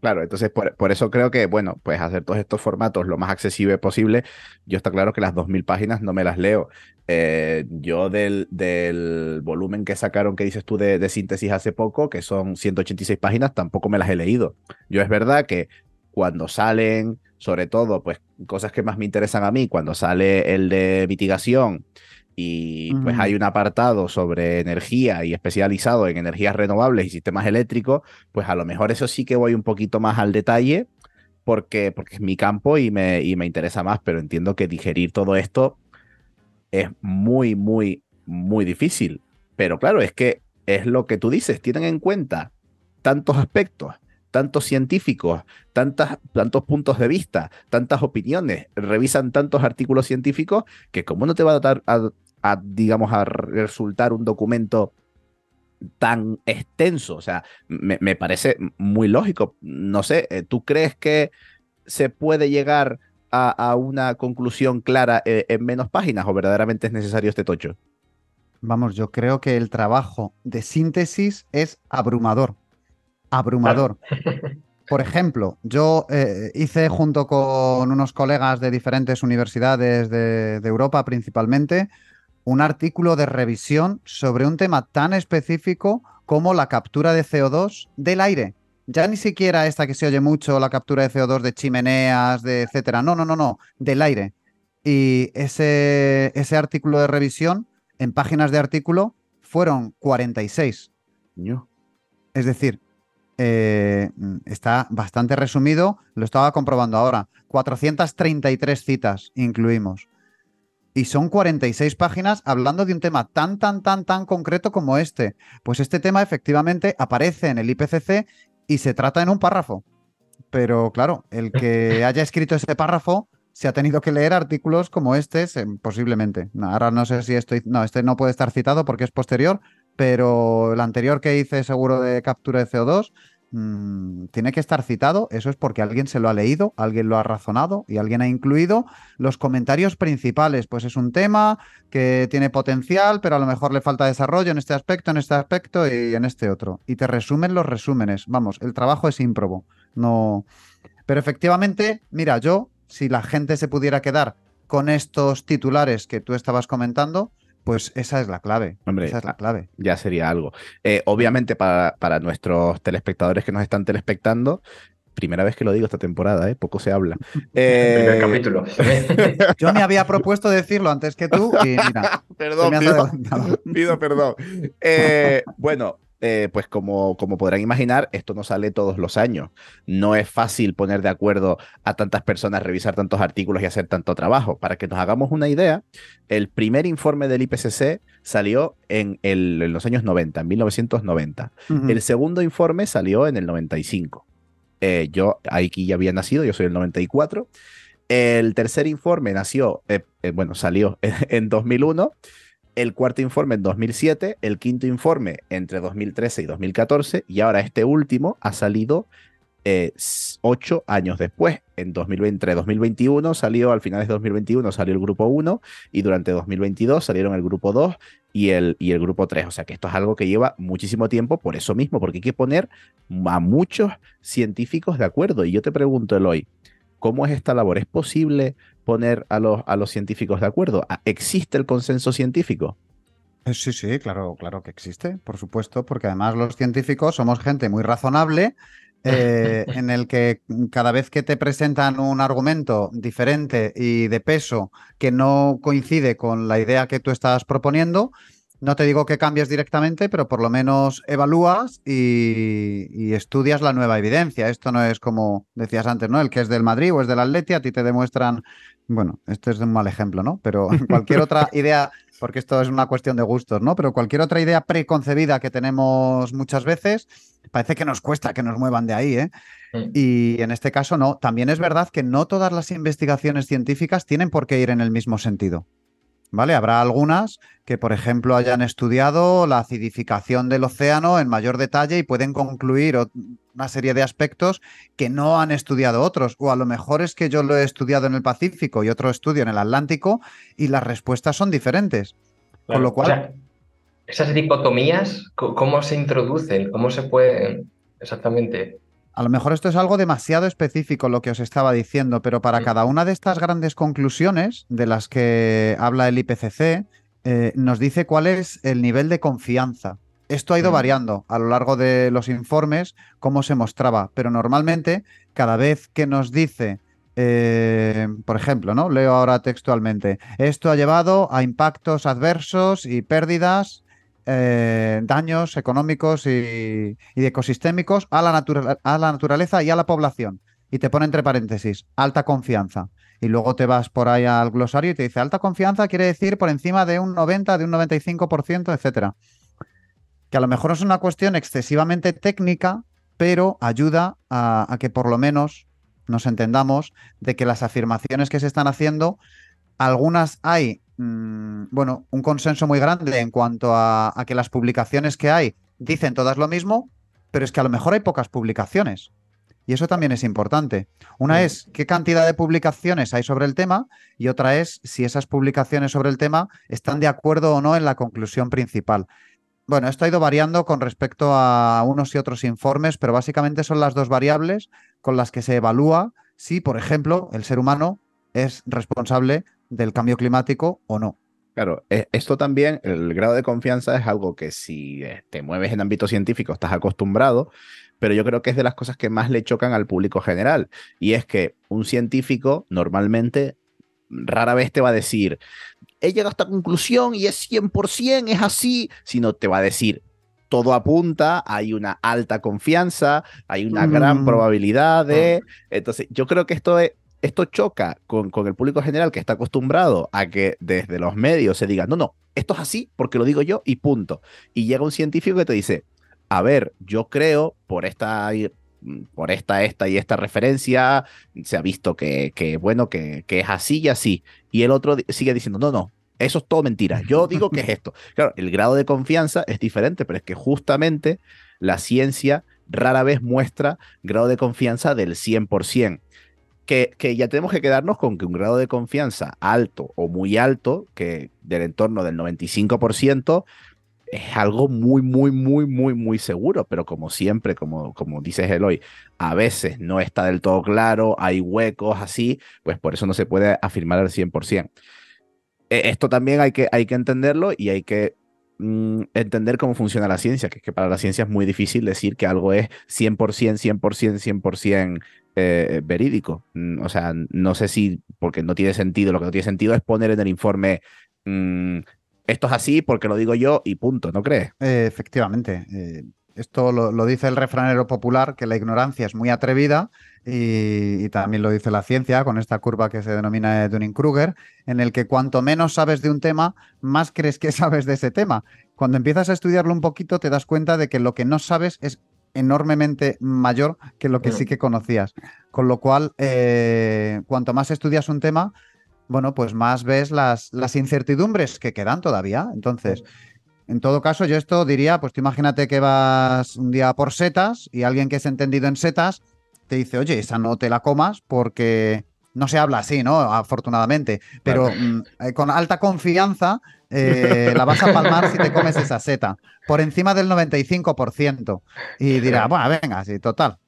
Claro, entonces por, eso creo que, bueno, pues hacer todos estos formatos lo más accesible posible. Yo está claro que las 2.000 páginas no me las leo. Eh, yo del, del, volumen que sacaron, que dices tú, de, de, síntesis hace poco, que son 186 páginas, tampoco me las he leído. Yo es verdad que cuando salen, sobre todo, pues cosas que más me interesan a mí, cuando sale el de mitigación, y pues hay un apartado sobre energía y especializado en energías renovables y sistemas eléctricos, pues a lo mejor eso sí que voy un poquito más al detalle porque, porque es mi campo y me, y me interesa más, pero entiendo que digerir todo esto es muy, muy, muy difícil. Pero claro, es que es lo que tú dices, tienen en cuenta tantos aspectos, tantos científicos, tantas, tantos puntos de vista, tantas opiniones, revisan tantos artículos científicos que como no te va a, dar, a, a, digamos, a resultar un documento tan extenso. O sea, me, parece muy lógico. No sé, eh, ¿tú crees que se puede llegar a, una conclusión clara eh, en menos páginas o verdaderamente es necesario este tocho? Vamos, yo creo que el trabajo de síntesis es abrumador. Abrumador. Por ejemplo, yo eh, hice junto con unos colegas de diferentes universidades de Europa principalmente un artículo de revisión sobre un tema tan específico como la captura de CO2 del aire. Ya ni siquiera esta que se oye mucho, la captura de CO2 de chimeneas, de etcétera. No, no, no, no, del aire. Y ese, ese artículo de revisión, en páginas de artículo, fueron 46. Es decir, eh, está bastante resumido, lo estaba comprobando ahora. 433 citas incluimos y son 46 páginas hablando de un tema tan, tan, tan, tan concreto como este. Pues este tema efectivamente aparece en el IPCC y se trata en un párrafo. Pero claro, el que haya escrito ese párrafo se ha tenido que leer artículos como este, posiblemente. ahora no sé si estoy... No, este no puede estar citado porque es posterior, pero el anterior que hice seguro de captura de CO2 Mm, tiene que estar citado, eso es porque alguien se lo ha leído, alguien lo ha razonado y alguien ha incluido los comentarios principales. Pues es un tema que tiene potencial, pero a lo mejor le falta desarrollo en este aspecto, en este aspecto y en este otro. Y te resumen los resúmenes. Vamos, el trabajo es ímprobo. No. Pero efectivamente, mira, yo, si la gente se pudiera quedar con estos titulares que tú estabas comentando, pues esa es la clave. Hombre, esa es la clave. Ya sería algo. Eh, obviamente, para, para nuestros telespectadores que nos están telespectando, primera vez que lo digo esta temporada, ¿eh? poco se habla. Primer eh, capítulo. Yo me había propuesto decirlo antes que tú y mira. perdón, pido, perdón. bueno, eh, pues como, como podrán imaginar, esto no sale todos los años. No es fácil poner de acuerdo a tantas personas, revisar tantos artículos y hacer tanto trabajo. Para que nos hagamos una idea, el primer informe del IPCC salió en, el, los años 90, en 1990. El segundo informe salió en el 95. Eh, yo aquí ya había nacido, yo soy el 94. El tercer informe nació, eh, bueno, salió en 2001 el cuarto informe en 2007, el quinto informe entre 2013 y 2014, y ahora este último ha salido eh, ocho años después, en 2020, 2021 salió, al final de 2021 salió el grupo 1 y durante 2022 salieron el grupo 2 y el, y el grupo 3. O sea que esto es algo que lleva muchísimo tiempo por eso mismo, porque hay que poner a muchos científicos de acuerdo. Y yo te pregunto, Eloy, ¿cómo es esta labor? ¿Es posible poner a los, a los científicos de acuerdo? ¿Existe el consenso científico? Eh, sí, sí, claro, claro que existe, por supuesto, porque además los científicos somos gente muy razonable eh, en el que cada vez que te presentan un argumento diferente y de peso que no coincide con la idea que tú estás proponiendo, no te digo que cambies directamente, pero por lo menos evalúas y, estudias la nueva evidencia. Esto no es como decías antes, ¿no? El que es del Madrid o es del Atleti, a ti te demuestran, bueno, este es un mal ejemplo, ¿no? Pero cualquier otra idea, porque esto es una cuestión de gustos, ¿no? Pero cualquier otra idea preconcebida que tenemos muchas veces, parece que nos cuesta que nos muevan de ahí, ¿eh? Y en este caso no. También es verdad que no todas las investigaciones científicas tienen por qué ir en el mismo sentido. ¿Vale? Habrá algunas que, por ejemplo, hayan estudiado la acidificación del océano en mayor detalle y pueden concluir una serie de aspectos que no han estudiado otros. O a lo mejor es que yo lo he estudiado en el Pacífico y otro estudio en el Atlántico y las respuestas son diferentes. Con lo cual. esas dicotomías, ¿cómo se introducen? ¿Cómo se pueden exactamente? A lo mejor esto es algo demasiado específico lo que os estaba diciendo, pero para cada una de estas grandes conclusiones de las que habla el IPCC, eh, nos dice cuál es el nivel de confianza. Esto ha ido variando a lo largo de los informes, cómo se mostraba, pero normalmente cada vez que nos dice, eh, por ejemplo, ¿no? leo ahora textualmente, esto ha llevado a impactos adversos y pérdidas eh, daños económicos y, ecosistémicos a la, a la naturaleza y a la población. Y te pone entre paréntesis, alta confianza. Y luego te vas por ahí al glosario y te dice, alta confianza quiere decir por encima de un 90, de un 95%, etcétera. Que a lo mejor es una cuestión excesivamente técnica, pero ayuda a que por lo menos nos entendamos de que las afirmaciones que se están haciendo, algunas hay Mm, bueno, un consenso muy grande en cuanto a, que las publicaciones que hay dicen todas lo mismo, pero es que a lo mejor hay pocas publicaciones. Y eso también es importante. Una es qué cantidad de publicaciones hay sobre el tema y otra es si esas publicaciones sobre el tema están de acuerdo o no en la conclusión principal. Bueno, esto ha ido variando con respecto a unos y otros informes, pero básicamente son las dos variables con las que se evalúa si, por ejemplo, el ser humano es responsable del cambio climático o no. Claro, e, esto también, el grado de confianza es algo que si eh, te mueves en ámbito científico estás acostumbrado, pero yo creo que es de las cosas que más le chocan al público general. Y es que un científico normalmente rara vez te va a decir, he llegado a esta conclusión y es 100%, es así, sino te va a decir, todo apunta, hay una alta confianza, hay una gran mm. probabilidad de... Ah. Entonces, yo creo que esto es, esto choca con, con, el público general que está acostumbrado a que desde los medios se diga, no, no, esto es así porque lo digo yo y punto. Y llega un científico que te dice, a ver, yo creo por esta, por esta, esta y esta referencia, se ha visto que, que bueno, que, que es así y así. Y el otro sigue diciendo, no, no, eso es todo mentira. Yo digo que es esto. Claro, el grado de confianza es diferente, pero es que justamente la ciencia rara vez muestra grado de confianza del 100% que, ya tenemos que quedarnos con que un grado de confianza alto o muy alto, que del entorno del 95%, es algo muy, muy, muy, muy, muy seguro, pero como siempre, como, como dices Eloy, a veces no está del todo claro, hay huecos así, pues por eso no se puede afirmar al 100%. E, esto también hay que, hay que entenderlo y hay que mm, entender cómo funciona la ciencia, que es que para la ciencia es muy difícil decir que algo es 100%, 100%, 100% eh, verídico. Mm, o sea, no sé si, porque no tiene sentido, lo que no tiene sentido es poner en el informe, mm, esto es así porque lo digo yo y punto, ¿no crees? Eh, efectivamente. Eh, esto lo, dice el refranero popular, que la ignorancia es muy atrevida y, también lo dice la ciencia con esta curva que se denomina Dunning-Kruger, en el que cuanto menos sabes de un tema, más crees que sabes de ese tema. Cuando empiezas a estudiarlo un poquito, te das cuenta de que lo que no sabes es enormemente mayor que lo que sí que conocías. Con lo cual, eh, cuanto más estudias un tema, bueno, pues más ves las, las incertidumbres que quedan todavía. Entonces, en todo caso, yo esto diría, pues tú imagínate que vas un día por setas y alguien que es entendido en setas te dice, oye, esa no te la comas porque no se habla así, ¿no? Afortunadamente, pero mm, eh, con alta confianza eh, la vas a palmar si te comes esa seta, por encima del 95%. Y dirá, bueno, venga, sí, total.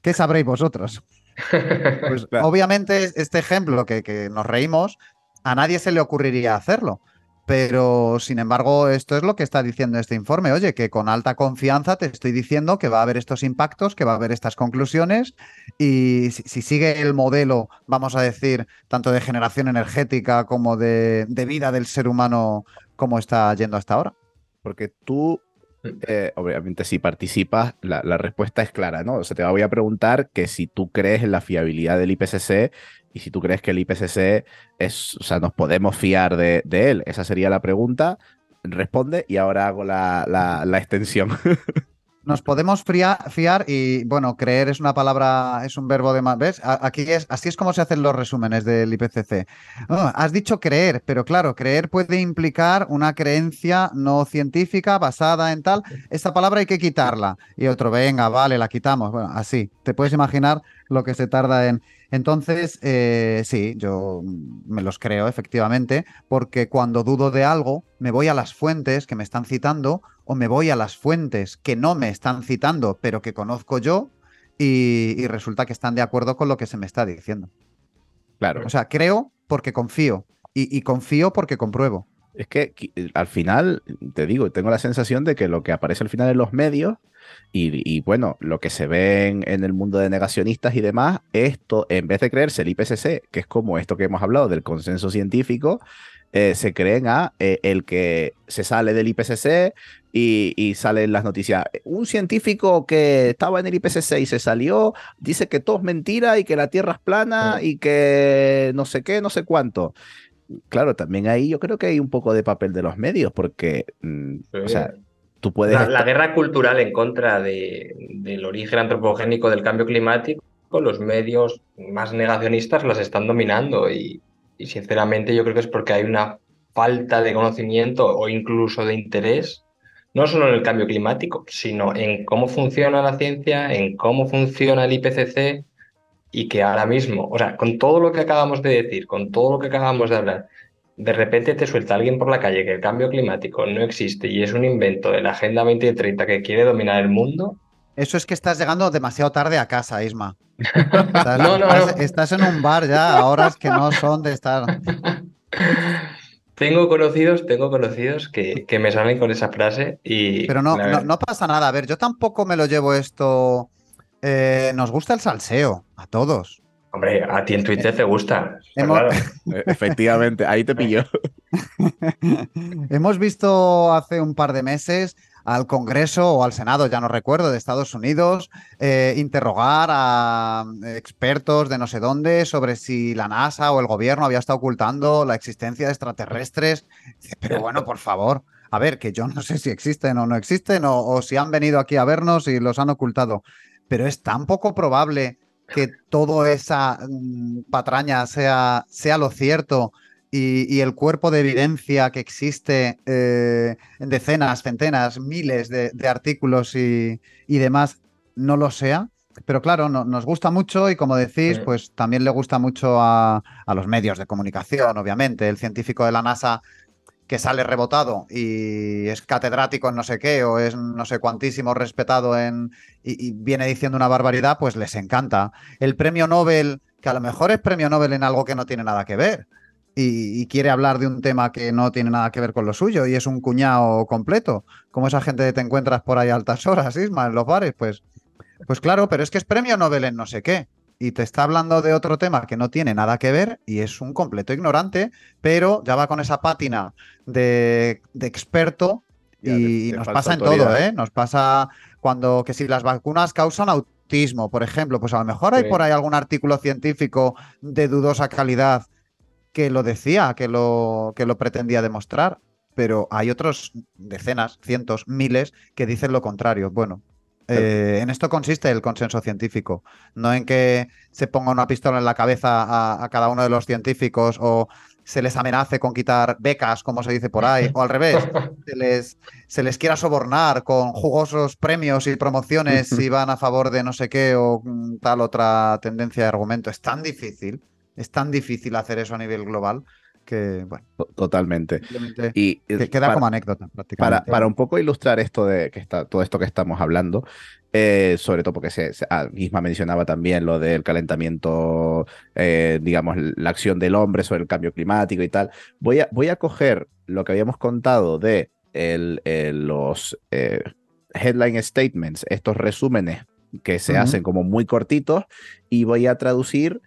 ¿Qué sabréis vosotros? Pues obviamente este ejemplo que, que nos reímos, a nadie se le ocurriría hacerlo. Pero, sin embargo, esto es lo que está diciendo este informe. Oye, que con alta confianza te estoy diciendo que va a haber estos impactos, que va a haber estas conclusiones y si, sigue el modelo, vamos a decir, tanto de generación energética como de, vida del ser humano, como está yendo hasta ahora. Porque tú eh, obviamente, si participas, la, la, respuesta es clara, ¿no? O sea, te voy a preguntar que si tú crees en la fiabilidad del IPCC y si tú crees que el IPCC es, o sea, nos podemos fiar de, él. Esa sería la pregunta. Responde y ahora hago la, la, extensión. Nos podemos fiar y, bueno, creer es una palabra, es un verbo de más. ¿Ves? Aquí es, así es como se hacen los resúmenes del IPCC. Oh, has dicho creer, pero claro, creer puede implicar una creencia no científica basada en tal. Esta palabra hay que quitarla. Y otro, venga, vale, la quitamos. Bueno, así. Te puedes imaginar lo que se tarda en, entonces, eh, sí, yo me los creo efectivamente, porque cuando dudo de algo, me voy a las fuentes que me están citando o me voy a las fuentes que no me están citando, pero que conozco yo, y, resulta que están de acuerdo con lo que se me está diciendo. Claro. O sea, creo porque confío y, confío porque compruebo. Es que al final, te digo, tengo la sensación de que lo que aparece al final en los medios y, bueno, lo que se ve en, el mundo de negacionistas y demás, esto, en vez de creerse el IPCC, que es como esto que hemos hablado del consenso científico, eh, se creen a eh, el que se sale del IPCC y, y salen las noticias. Un científico que estaba en el IPCC y se salió, dice que todo es mentira y que la Tierra es plana y que no sé qué, no sé cuánto. Claro, también ahí yo creo que hay un poco de papel de los medios, porque, mm, o sea, la, guerra cultural en contra del origen antropogénico del cambio climático, los medios más negacionistas las están dominando y, sinceramente yo creo que es porque hay una falta de conocimiento o incluso de interés, no solo en el cambio climático, sino en cómo funciona la ciencia, en cómo funciona el IPCC y que ahora mismo, o sea, con todo lo que acabamos de decir, con todo lo que acabamos de hablar, de repente te suelta alguien por la calle que el cambio climático no existe y es un invento de la Agenda 2030 que quiere dominar el mundo. Eso es que estás llegando demasiado tarde a casa, Isma. Estás, no, no, estás, en un bar ya a horas que no son de estar. Tengo conocidos, tengo conocidos que, que me salen con esa frase y. Pero no, no, pasa nada. A ver, yo tampoco me lo llevo esto. Eh, nos gusta el salseo, a todos. Hombre, a ti en Twitter te gusta. E, efectivamente, ahí te pilló. Hemos visto hace un par de meses al Congreso o al Senado, ya no recuerdo, de Estados Unidos, eh, interrogar a expertos de no sé dónde sobre si la NASA o el gobierno había estado ocultando la existencia de extraterrestres. Pero bueno, por favor, a ver, que yo no sé si existen o no existen o, o si han venido aquí a vernos y los han ocultado. Pero es tan poco probable que toda esa mm, patraña sea, sea lo cierto y, el cuerpo de evidencia que existe eh, en decenas, centenas, miles de, artículos y, demás no lo sea. Pero claro, nos gusta mucho y como decís, pues también le gusta mucho a, a, los medios de comunicación, obviamente. El científico de la NASA que sale rebotado y es catedrático en no sé qué o es no sé cuantísimo respetado en y, viene diciendo una barbaridad, pues les encanta. El premio Nobel, que a lo mejor es premio Nobel en algo que no tiene nada que ver y, quiere hablar de un tema que no tiene nada que ver con lo suyo y es un cuñado completo, como esa gente que te encuentras por ahí a altas horas, Isma, en los bares, pues, pues claro, pero es que es premio Nobel en no sé qué. Y te está hablando de otro tema que no tiene nada que ver y es un completo ignorante, pero ya va con esa pátina de, experto y, nos pasa en todo, ¿eh? Nos pasa cuando que si las vacunas causan autismo, por ejemplo, pues a lo mejor hay por ahí algún artículo científico de dudosa calidad que lo decía, que lo, que lo pretendía demostrar, pero hay otros decenas, cientos, miles que dicen lo contrario. Bueno, Eh, en esto consiste el consenso científico, no en que se ponga una pistola en la cabeza a, cada uno de los científicos o se les amenace con quitar becas, como se dice por ahí, o al revés, se les, se les quiera sobornar con jugosos premios y promociones si van a favor de no sé qué o tal otra tendencia de argumento. Es tan difícil, es tan difícil hacer eso a nivel global que, bueno. Totalmente. Y queda como anécdota prácticamente. Para, para, un poco ilustrar esto de que está, todo esto que estamos hablando, eh, sobre todo porque se, ah, misma mencionaba también lo del calentamiento, eh, digamos, la acción del hombre sobre el cambio climático y tal. Voy a, voy a coger lo que habíamos contado de el, los eh, headline statements, estos resúmenes que se hacen como muy cortitos, y voy a traducir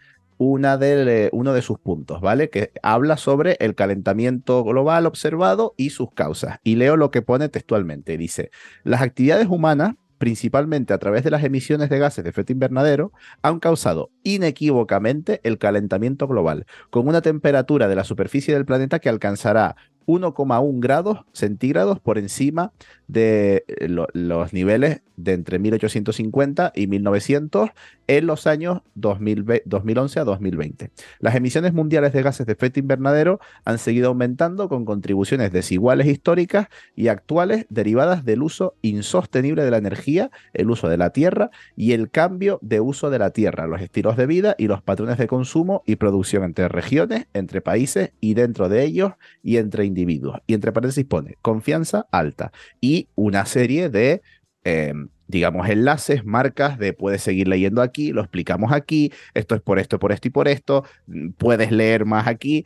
una de, uno de sus puntos, ¿vale? Que habla sobre el calentamiento global observado y sus causas. Y leo lo que pone textualmente. Dice, las actividades humanas principalmente a través de las emisiones de gases de efecto invernadero, han causado inequívocamente el calentamiento global, con una temperatura de la superficie del planeta que alcanzará 1,1 grados centígrados por encima de eh, los niveles de entre 1850 y 1900 en los años 2011 a 2020. Las emisiones mundiales de gases de efecto invernadero han seguido aumentando con contribuciones desiguales históricas y actuales derivadas del uso insostenible de la energía, el uso de la tierra y el cambio de uso de la tierra, los estilos de vida y los patrones de consumo y producción entre regiones, entre países y dentro de ellos y entre individuos. Y entre paréntesis pone confianza alta y una serie de em, digamos, enlaces, marcas de puedes seguir leyendo aquí, lo explicamos aquí, esto es por esto, por esto y por esto, mm, puedes leer más aquí.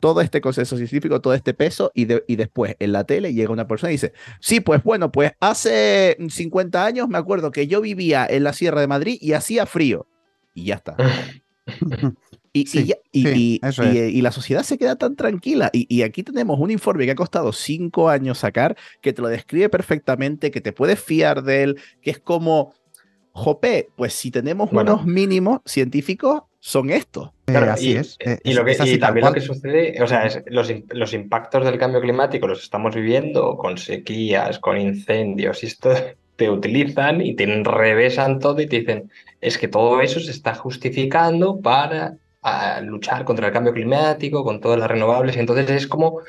Todo este consenso científico, todo este peso, y, y después en la tele llega una persona y dice: Sí, pues bueno, pues hace 50 años me acuerdo que yo vivía en la Sierra de Madrid y hacía frío. Y ya está. Y, la sociedad se queda tan tranquila. Y, aquí tenemos un informe que ha costado cinco años sacar, que te lo describe perfectamente, que te puedes fiar de él, que es como, Jope, pues si tenemos unos mínimos científicos, son estos. Claro, así es. Y, lo que, también lo que sucede, o sea, es los, los, impactos del cambio climático los estamos viviendo con sequías, con incendios, y esto te utilizan y te revesan todo y te dicen, es que todo eso se está justificando para a luchar contra el cambio climático, con todas las renovables, y entonces es como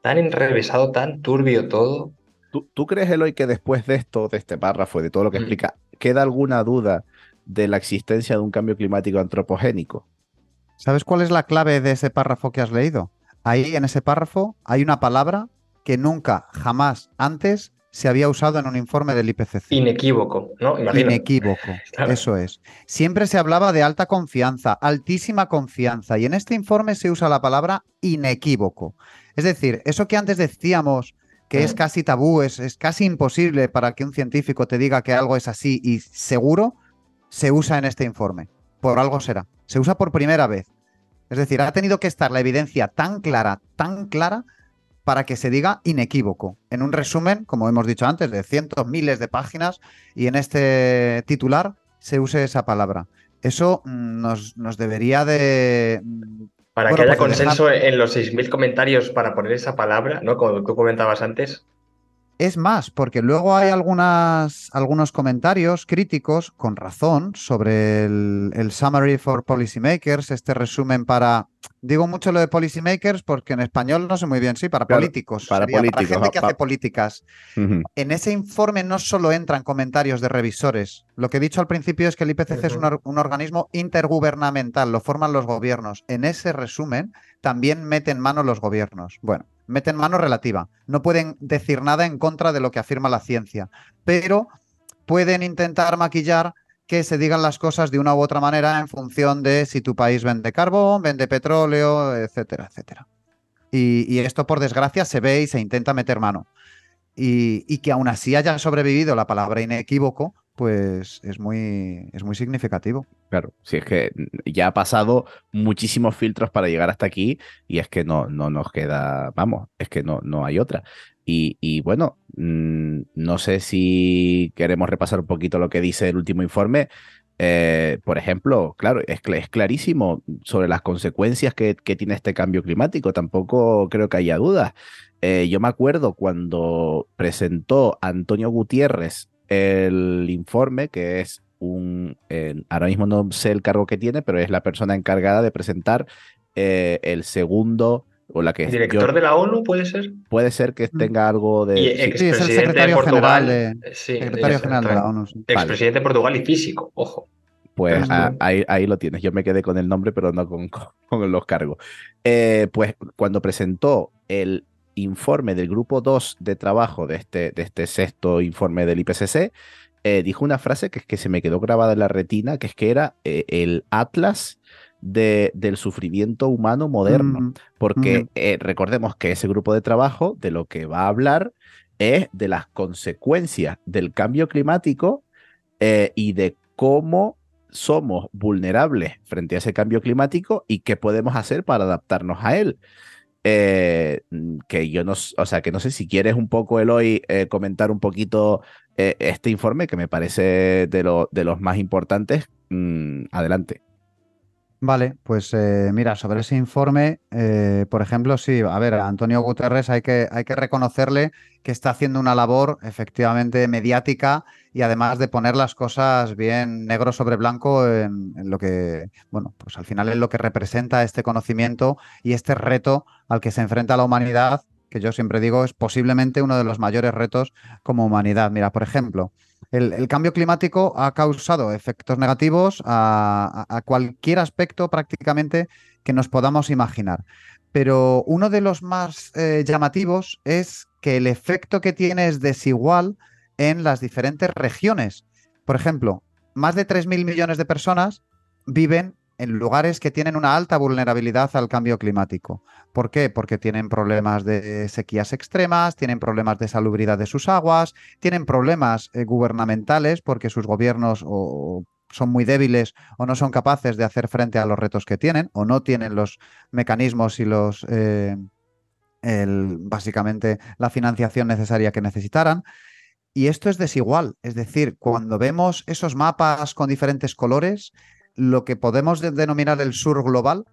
tan enrevesado, tan turbio todo. ¿Tú, crees, Eloy, que después de esto, de este párrafo, de todo lo que mm. explica, queda alguna duda de la existencia de un cambio climático antropogénico? ¿Sabes cuál es la clave de ese párrafo que has leído? Ahí en ese párrafo hay una palabra que nunca, jamás antes se había usado en un informe del IPCC. Inequívoco, ¿no? Inequívoco, eso es. Siempre se hablaba de alta confianza, altísima confianza, y en este informe se usa la palabra inequívoco. Es decir, eso que antes decíamos que es casi tabú, es, es casi imposible para que un científico te diga que algo es así y seguro, se usa en este informe. Por algo será. Se usa por primera vez. Es decir, ha tenido que estar la evidencia tan clara, tan clara, para que se diga inequívoco. En un resumen, como hemos dicho antes, de cientos, miles de páginas, y en este titular se use esa palabra. Eso mm, nos, nos debería de... Mm, para que haya pues consenso en los 6.000 comentarios para poner esa palabra, ¿no? Como tú comentabas antes. Es más, porque luego hay algunas, algunos comentarios críticos, con razón, sobre el, el, Summary for Policymakers, este resumen para... Digo mucho lo de policymakers porque en español no sé muy bien, sí, para políticos. Para políticos. Para gente que hace políticas. En ese informe no solo entran comentarios de revisores. Lo que he dicho al principio es que el IPCC es un, un organismo intergubernamental, lo forman los gobiernos. En ese resumen también meten mano los gobiernos. Bueno, meten mano relativa. No pueden decir nada en contra de lo que afirma la ciencia, pero pueden intentar maquillar que se digan las cosas de una u otra manera en función de si tu país vende carbón, vende petróleo, etcétera, etcétera. Y, esto, por desgracia, se ve y se intenta meter mano. Y, y, que aún así haya sobrevivido la palabra inequívoco, pues es muy, es muy significativo. Claro, si es que ya ha pasado muchísimos filtros para llegar hasta aquí y es que no, no nos queda, vamos, es que no, no hay otra. Y, bueno, mm, no sé si queremos repasar un poquito lo que dice el último informe. Eh, por ejemplo, claro, es, es, clarísimo sobre las consecuencias que, que, tiene este cambio climático. Tampoco creo que haya dudas. Eh, yo me acuerdo cuando presentó Antonio Gutiérrez el informe, que es un, ahora mismo no sé el cargo que tiene, pero es la persona encargada de presentar eh, el segundo o la que director de la ONU puede ser puede ser que mm. tenga algo de sí, es el secretario general de, secretario general de la ONU expresidente de Portugal y físico ojo. Pues ahí, ahí, lo tienes. Yo me quedé con el nombre, pero no con, con, los cargos. Eh, pues cuando presentó el informe del grupo 2 de trabajo de este, de este sexto informe del IPCC, eh, dijo una frase que, es que se me quedó grabada en la retina, que es que era eh, el atlas de, del sufrimiento humano moderno. Mm, porque recordemos que ese grupo de trabajo de lo que va a hablar es de las consecuencias del cambio climático y de cómo somos vulnerables frente a ese cambio climático y qué podemos hacer para adaptarnos a él. Eh, que yo no, o sea, que no sé si quieres un poco, Eloy, eh, comentar un poquito eh, este informe que me parece de, de los más importantes. Mm, adelante. Vale, pues mira, sobre ese informe, por ejemplo, sí, a ver, a Antonio Guterres hay que, hay que reconocerle que está haciendo una labor efectivamente mediática y además de poner las cosas bien negro sobre blanco en, lo que, bueno, pues al final es lo que representa este conocimiento y este reto al que se enfrenta la humanidad, que yo siempre digo es posiblemente uno de los mayores retos como humanidad. Mira, por ejemplo, el, cambio climático ha causado efectos negativos a, cualquier aspecto prácticamente que nos podamos imaginar. Pero uno de los más eh, llamativos es que el efecto que tiene es desigual en las diferentes regiones. Por ejemplo, más de 3.000 millones de personas viven en lugares que tienen una alta vulnerabilidad al cambio climático. ¿Por qué? Porque tienen problemas de sequías extremas, tienen problemas de salubridad de sus aguas, tienen problemas eh, gubernamentales porque sus gobiernos son muy débiles o no son capaces de hacer frente a los retos que tienen o no tienen los mecanismos y los... Eh, básicamente la financiación necesaria que necesitaran. Y esto es desigual, es decir, cuando vemos esos mapas con diferentes colores, lo que podemos denominar el sur global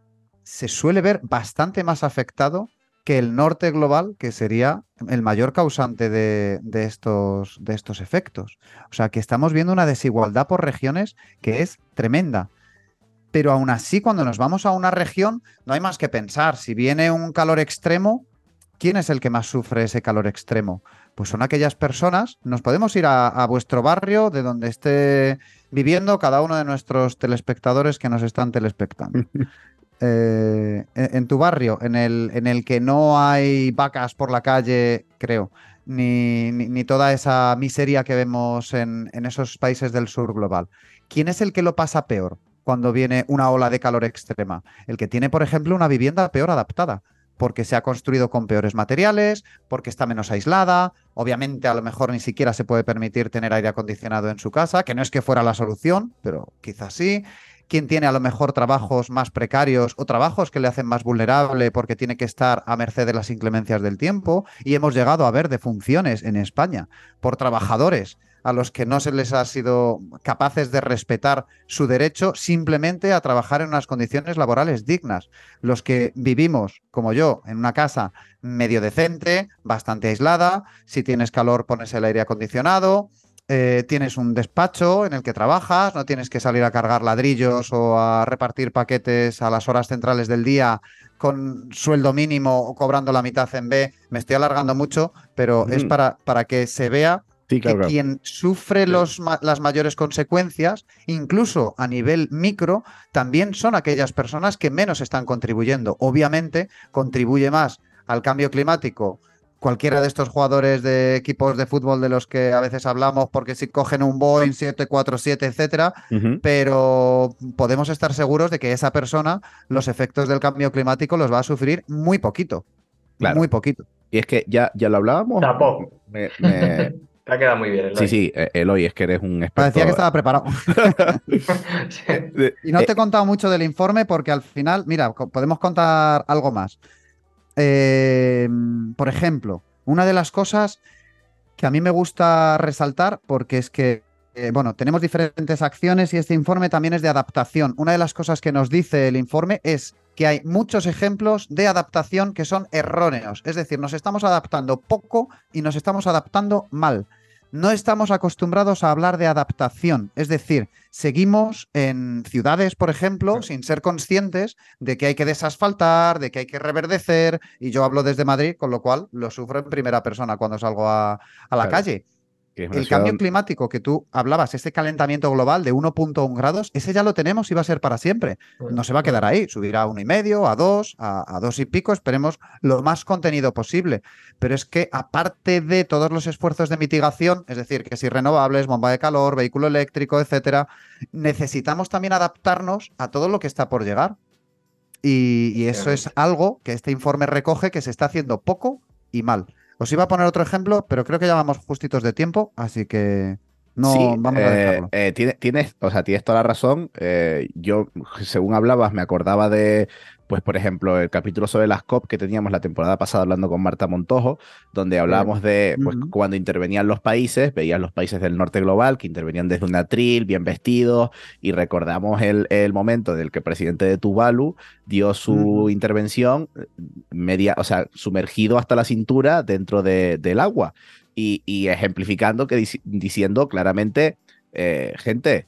se suele ver bastante más afectado que el norte global, que sería el mayor causante de, estos, de estos efectos. O sea que estamos viendo una desigualdad por regiones que es tremenda. Pero aún así, cuando nos vamos a una región, no hay más que pensar. Si viene un calor extremo, ¿quién es el que más sufre ese calor extremo? Pues son aquellas personas, nos podemos ir a, vuestro barrio, de donde esté viviendo cada uno de nuestros telespectadores que nos están telespectando. Eh, en, tu barrio, en el, en el que no hay vacas por la calle, creo, ni, ni, toda esa miseria que vemos en, en esos países del sur global. ¿Quién es el que lo pasa peor cuando viene una ola de calor extrema? El que tiene, por ejemplo, una vivienda peor adaptada porque se ha construido con peores materiales, porque está menos aislada. Obviamente, a lo mejor ni siquiera se puede permitir tener aire acondicionado en su casa, que no es que fuera la solución, pero quizás sí. Quien tiene a lo mejor trabajos más precarios o trabajos que le hacen más vulnerable porque tiene que estar a merced de las inclemencias del tiempo. Y hemos llegado a ver defunciones en España por trabajadores a los que no se les ha sido capaces de respetar su derecho simplemente a trabajar en unas condiciones laborales dignas. Los que vivimos, como yo, en una casa medio decente, bastante aislada, si tienes calor pones el aire acondicionado, eh, tienes un despacho en el que trabajas, no tienes que salir a cargar ladrillos o a repartir paquetes a las horas centrales del día con sueldo mínimo o cobrando la mitad en B. Me estoy alargando mucho, pero es para, para que se vea que quien sufre los, las mayores consecuencias, incluso a nivel micro, también son aquellas personas que menos están contribuyendo. Obviamente, contribuye más al cambio climático cualquiera de estos jugadores de equipos de fútbol de los que a veces hablamos, porque si cogen un Boeing 747, etcétera, pero podemos estar seguros de que esa persona los efectos del cambio climático los va a sufrir muy poquito. Muy poquito. Y es que ya, ya lo hablábamos. Me, te ha quedado muy bien. Eloy. Sí, sí, e-, Eloy, es que eres un experto. Parecía que estaba preparado. y no te he contado mucho del informe porque al final, mira, podemos contar algo más. Eh, por ejemplo, una de las cosas que a mí me gusta resaltar, porque es que, eh, bueno, tenemos diferentes acciones y este informe también es de adaptación. Una de las cosas que nos dice el informe es que hay muchos ejemplos de adaptación que son erróneos. Es decir, nos estamos adaptando poco y nos estamos adaptando mal. no estamos acostumbrados a hablar de adaptación. Es decir, seguimos en ciudades, por ejemplo, sin ser conscientes de que hay que desasfaltar, de que hay que reverdecer. Y yo hablo desde Madrid, con lo cual lo sufro en primera persona cuando salgo a, la calle el cambio climático que tú hablabas, ese calentamiento global de 1.1 grados, ese ya lo tenemos y va a ser para siempre. No se va a quedar ahí, subirá a uno y medio, a dos, a, dos y pico, esperemos lo más contenido posible. Pero es que aparte de todos los esfuerzos de mitigación, es decir, que si renovables, bomba de calor, vehículo eléctrico, etcétera, necesitamos también adaptarnos a todo lo que está por llegar. y eso es algo que este informe recoge que se está haciendo poco y mal. Os iba a poner otro ejemplo, pero creo que ya vamos justitos de tiempo, así que no vamos a eh, dejarlo. Eh, tienes, o sea, tienes toda la razón. Eh, yo, según hablabas, me acordaba de pues por ejemplo, el capítulo sobre las COP que teníamos la temporada pasada hablando con Marta Montojo, donde hablábamos de pues, cuando intervenían los países, veías los países del norte global que intervenían desde un atril, bien vestidos, y recordamos el, el momento del que el presidente de Tuvalu dio su intervención media, o sea, sumergido hasta la cintura dentro de, del agua. Y, y ejemplificando que diciendo claramente, eh, gente,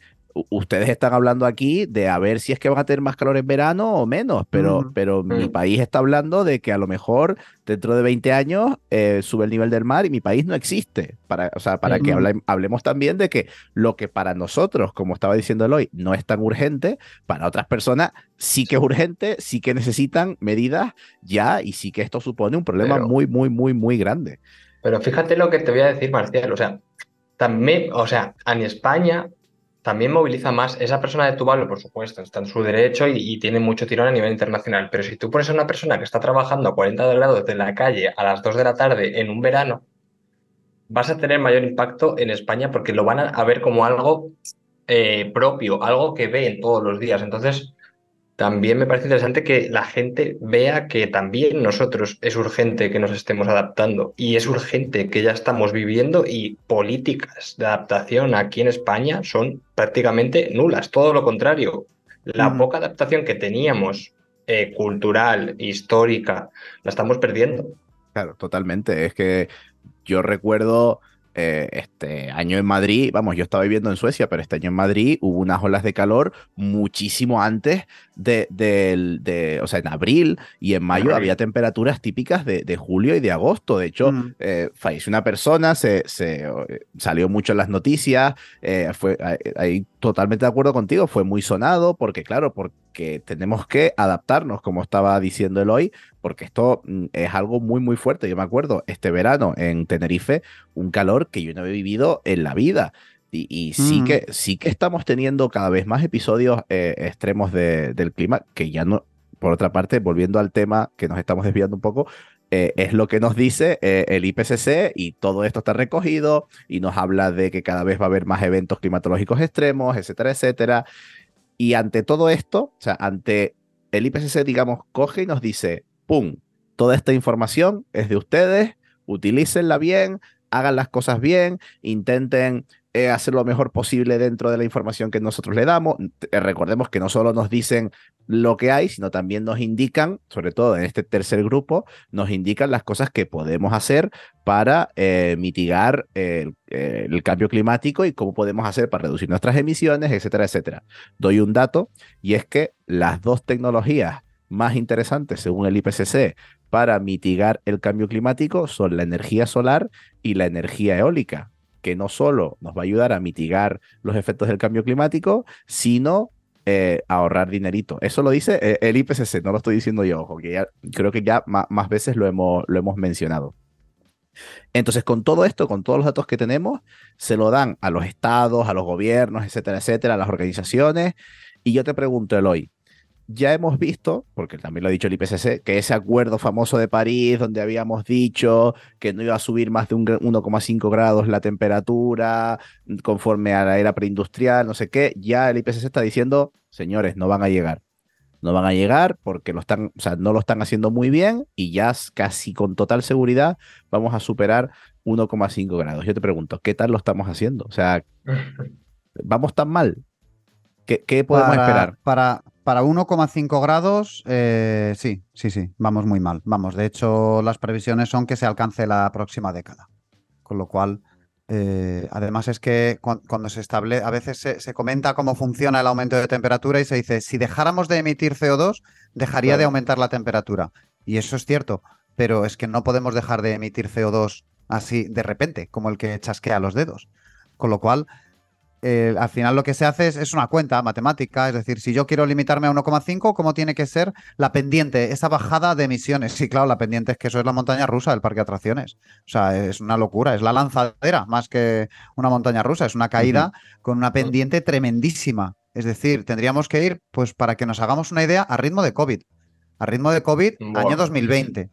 ustedes están hablando aquí de a ver si es que van a tener más calor en verano o menos, pero, pero mi país está hablando de que a lo mejor dentro de 20 años eh, sube el nivel del mar y mi país no existe. Para, o sea, para que hablemos también de que lo que para nosotros, como estaba diciendo hoy, no es tan urgente, para otras personas sí que es urgente, sí que necesitan medidas ya y sí que esto supone un problema muy, muy, muy, muy grande. Pero fíjate lo que te voy a decir, Marcial, o sea, también, o sea, en España también moviliza más. Esa persona de Tuvalu, por supuesto, está en su derecho y, tiene mucho tirón a nivel internacional. Pero si tú pones a una persona que está trabajando a 40 grados de la calle a las 2 de la tarde en un verano, vas a tener mayor impacto en España porque lo van a, ver como algo eh, propio, algo que ven todos los días. Entonces, también me parece interesante que la gente vea que también nosotros es urgente que nos estemos adaptando y es urgente que ya estamos viviendo y políticas de adaptación aquí en España son prácticamente nulas, todo lo contrario. La mm. poca adaptación que teníamos eh, cultural, histórica, la estamos perdiendo. Claro, totalmente. Es que yo recuerdo eh, este año en Madrid, vamos, yo estaba viviendo en Suecia, pero este año en Madrid hubo unas olas de calor muchísimo antes de, de o sea, en abril y en mayo había temperaturas típicas de, de, julio y de agosto. De hecho, mm. eh, falleció una persona, se, se, eh, salió mucho en las noticias, fue ahí totalmente de acuerdo contigo, fue muy sonado porque, claro, porque tenemos que adaptarnos, como estaba diciendo hoy porque esto mm, es algo muy, muy fuerte. Yo me acuerdo este verano en Tenerife, un calor que yo no he vivido en la vida. Y, sí, mm. que, sí que estamos teniendo cada vez más episodios eh, extremos del clima, que ya no, por otra parte, volviendo al tema que nos estamos desviando un poco, eh, es lo que nos dice eh, el IPCC y todo esto está recogido y nos habla de que cada vez va a haber más eventos climatológicos extremos, etcétera, etcétera. Y ante todo esto, o sea, ante el IPCC, digamos, coge y nos dice, ¡pum! Toda esta información es de ustedes, utilícenla bien, hagan las cosas bien, intenten eh, hacer lo mejor posible dentro de la información que nosotros le damos. Eh, recordemos que no solo nos dicen lo que hay, sino también nos indican, sobre todo en este tercer grupo, nos indican las cosas que podemos hacer para eh, mitigar el cambio climático y cómo podemos hacer para reducir nuestras emisiones, etcétera, etcétera. Doy un dato y es que las dos tecnologías más interesantes, según el IPCC, para mitigar el cambio climático son la energía solar y la energía eólica, que no solo nos va a ayudar a mitigar los efectos del cambio climático, sino eh, ahorrar dinerito. Eso lo dice eh, el IPCC, no lo estoy diciendo yo, ojo, que creo que ya más, veces lo hemos, lo hemos mencionado. Entonces, con todo esto, con todos los datos que tenemos, se lo dan a los estados, a los gobiernos, etcétera, etcétera, a las organizaciones. Y yo te pregunto, Eloy, ya hemos visto, porque también lo ha dicho el IPCC, que ese acuerdo famoso de París, donde habíamos dicho que no iba a subir más de un 1,5 grados la temperatura conforme a la era preindustrial, no sé qué, ya el IPCC está diciendo, señores, no van a llegar. No van a llegar porque lo están, o sea, no lo están haciendo muy bien y ya casi con total seguridad vamos a superar 1,5 grados. Yo te pregunto, ¿qué tal lo estamos haciendo? O sea, ¿vamos tan mal? ¿Qué, podemos esperar? Para, para 1,5 grados, eh, sí, sí, sí, vamos muy mal. Vamos, de hecho, las previsiones son que se alcance la próxima década. Con lo cual, Eh, además es que cuando, se establece, a veces se, comenta cómo funciona el aumento de temperatura y se dice, si dejáramos de emitir CO2, dejaría de aumentar la temperatura. Y eso es cierto, pero es que no podemos dejar de emitir CO2 así de repente, como el que chasquea los dedos. Con lo cual, eh, al final lo que se hace es, una cuenta matemática, es decir, si yo quiero limitarme a 1,5, ¿cómo tiene que ser la pendiente, esa bajada de emisiones? Sí, claro, la pendiente es que eso es la montaña rusa del parque de atracciones. O sea, es una locura, es la lanzadera más que una montaña rusa, es una caída con una pendiente tremendísima. Es decir, tendríamos que ir, pues para que nos hagamos una idea, a ritmo de COVID. A ritmo de COVID, año 2020.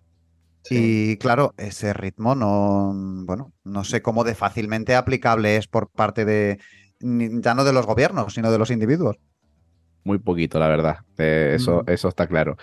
Y claro, ese ritmo no, bueno, no sé cómo de fácilmente aplicable es por parte de, ya no de los gobiernos, sino de los individuos. Muy poquito, la verdad. Eh, eso, mm. eso está claro.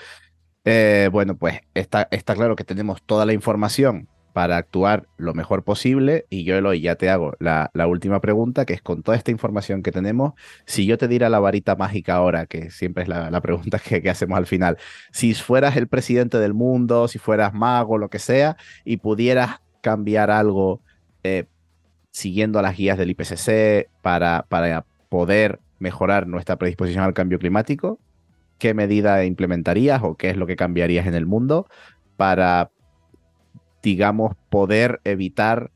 Eh, bueno, pues está, está claro que tenemos toda la información para actuar lo mejor posible. Y yo, Eloy, ya te hago la, última pregunta, que es con toda esta información que tenemos, si yo te diera la varita mágica ahora, que siempre es la, pregunta que, hacemos al final, si fueras el presidente del mundo, si fueras mago, lo que sea, y pudieras cambiar algo eh, siguiendo las guías del IPCC para, para poder mejorar nuestra predisposición al cambio climático, ¿qué medida implementarías o qué es lo que cambiarías en el mundo para, digamos, poder evitar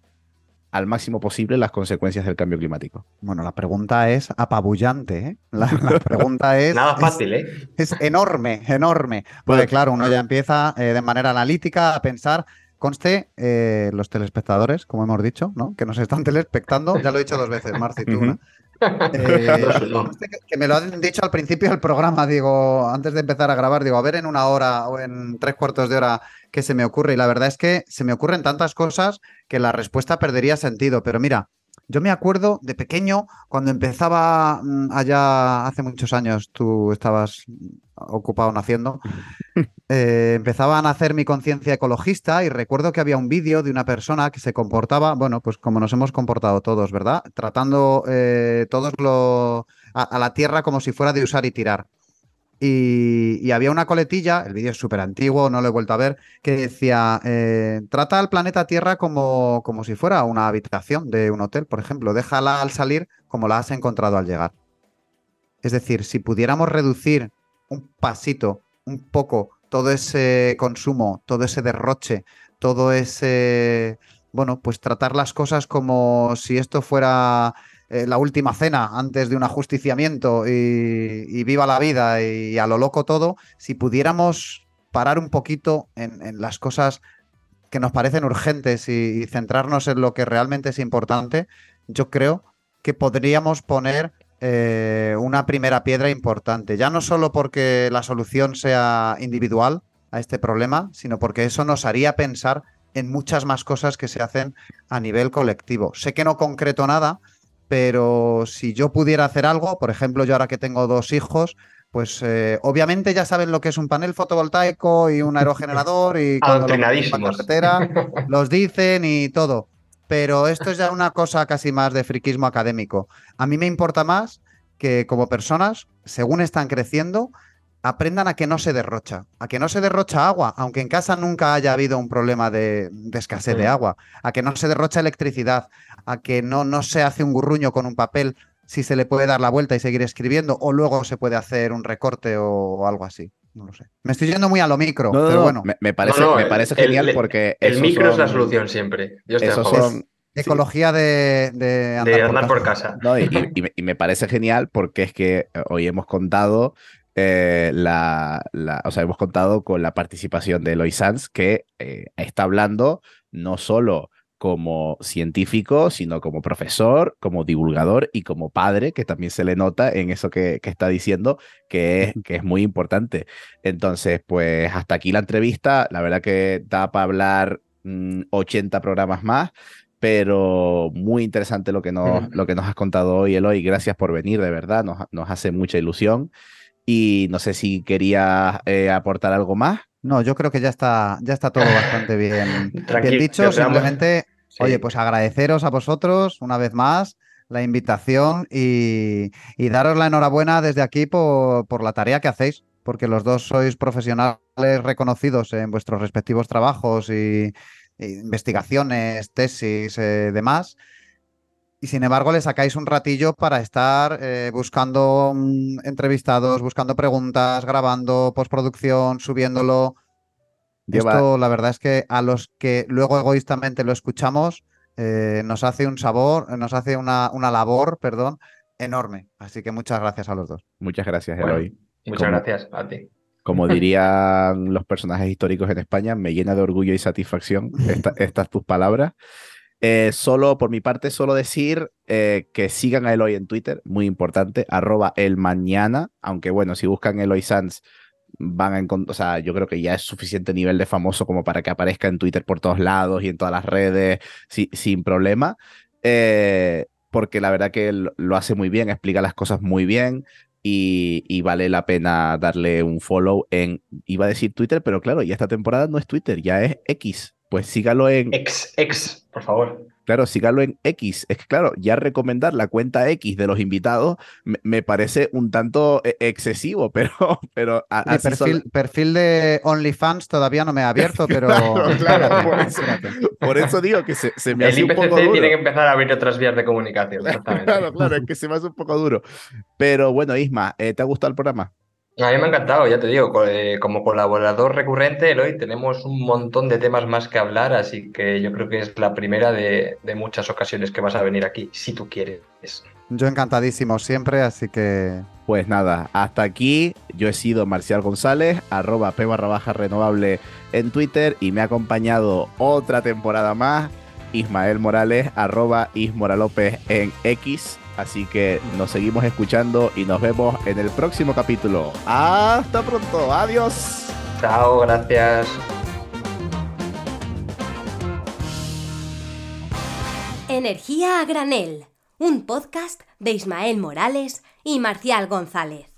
al máximo posible las consecuencias del cambio climático? Bueno, la pregunta es apabullante. ¿eh? La, pregunta es. Nada fácil, ¿eh? Es enorme, enorme. Porque, claro, uno ya empieza eh, de manera analítica a pensar Conste, eh, los telespectadores, como hemos dicho, ¿no? que nos están telespectando, ya lo he dicho dos veces, Marci, tú, eh, que, me lo han dicho al principio del programa, digo, antes de empezar a grabar, digo, a ver en una hora o en tres cuartos de hora qué se me ocurre. Y la verdad es que se me ocurren tantas cosas que la respuesta perdería sentido. Pero mira, yo me acuerdo de pequeño, cuando empezaba mm, allá hace muchos años, tú estabas ocupado naciendo, eh, empezaba a nacer mi conciencia ecologista y recuerdo que había un vídeo de una persona que se comportaba, bueno, pues como nos hemos comportado todos, ¿verdad? Tratando eh, todos lo, a, la tierra como si fuera de usar y tirar. Y, había una coletilla, el vídeo es súper antiguo, no lo he vuelto a ver, que decía, eh, trata al planeta Tierra como, como si fuera una habitación de un hotel, por ejemplo, déjala al salir como la has encontrado al llegar. Es decir, si pudiéramos reducir un pasito, un poco, todo ese consumo, todo ese derroche, todo ese, bueno, pues tratar las cosas como si esto fuera eh, la última cena antes de un ajusticiamiento y, viva la vida y, a lo loco todo, si pudiéramos parar un poquito en, las cosas que nos parecen urgentes y, centrarnos en lo que realmente es importante, yo creo que podríamos poner eh, una primera piedra importante, ya no solo porque la solución sea individual a este problema, sino porque eso nos haría pensar en muchas más cosas que se hacen a nivel colectivo. Sé que no concreto nada, pero si yo pudiera hacer algo, por ejemplo, yo ahora que tengo dos hijos, pues eh, obviamente ya saben lo que es un panel fotovoltaico y un aerogenerador y cuando lo carretera, los dicen y todo. Pero esto es ya una cosa casi más de friquismo académico. A mí me importa más que como personas, según están creciendo, aprendan a que no se derrocha, a que no se derrocha agua, aunque en casa nunca haya habido un problema de, escasez de agua, a que no se derrocha electricidad, a que no, no se hace un gurruño con un papel si se le puede dar la vuelta y seguir escribiendo, o luego se puede hacer un recorte o, algo así. No lo sé. Me estoy yendo muy a lo micro, pero bueno. Me, parece, me parece genial porque. El micro es la solución siempre. Yo estoy Ecología de, de, andar, por, casa. y, me parece genial porque es que hoy hemos contado eh, la, o sea, hemos contado con la participación de Eloy Sanz, que eh, está hablando no solo como científico, sino como profesor, como divulgador y como padre, que también se le nota en eso que, está diciendo, que es, que es muy importante. Entonces, pues hasta aquí la entrevista, la verdad que da para hablar 80 mm, programas más, pero muy interesante lo que nos, lo que nos has contado hoy, Eloy. Gracias por venir, de verdad, nos, nos hace mucha ilusión. Y no sé si quería eh, aportar algo más. No, yo creo que ya está, ya está todo bastante bien, bien dicho. Simplemente, oye, pues agradeceros a vosotros una vez más la invitación y, daros la enhorabuena desde aquí por, por, la tarea que hacéis, porque los dos sois profesionales reconocidos en vuestros respectivos trabajos y, investigaciones, tesis, eh, demás y sin embargo le sacáis un ratillo para estar eh, buscando mm, entrevistados, buscando preguntas, grabando postproducción, subiéndolo. Esto la verdad es que a los que luego egoístamente lo escuchamos eh, nos hace un sabor, nos hace una, una, labor, perdón, enorme. Así que muchas gracias a los dos. Muchas gracias, Eloy. muchas gracias a ti. Como dirían los personajes históricos en España, me llena de orgullo y satisfacción estas tus palabras. Eh, solo por mi parte, solo decir eh, que sigan a Eloy en Twitter, muy importante, arroba el mañana, aunque bueno, si buscan Eloy Sanz van a encontrar, o sea, yo creo que ya es suficiente nivel de famoso como para que aparezca en Twitter por todos lados y en todas las redes sin problema, eh, porque la verdad que lo hace muy bien, explica las cosas muy bien. Y, y, vale la pena darle un follow en, iba a decir Twitter, pero claro, ya esta temporada no es Twitter, ya es X. Pues sígalo en... X, X, por favor. Claro, sígalo en X. Es que, claro, ya recomendar la cuenta X de los invitados me, parece un tanto eh, excesivo, pero. pero Mi perfil, perfil, de OnlyFans todavía no me ha abierto, pero. claro, por, eso, digo que se, me hace un poco duro. tiene que empezar a abrir otras vías de comunicación. claro, claro, es que se me hace un poco duro. Pero bueno, Isma, eh, ¿te ha gustado el programa? A mí me ha encantado, ya te digo, eh, como colaborador recurrente, hoy tenemos un montón de temas más que hablar, así que yo creo que es la primera de, muchas ocasiones que vas a venir aquí, si tú quieres. Yo encantadísimo siempre, así que... Pues nada, hasta aquí yo he sido Marcial González, arroba p barra baja renovable en Twitter y me ha acompañado otra temporada más Ismael Morales, arroba Ismoralópez en X Así que nos seguimos escuchando y nos vemos en el próximo capítulo. Hasta pronto, adiós. Chao, gracias. Energía a granel, un podcast de Ismael Morales y Marcial González.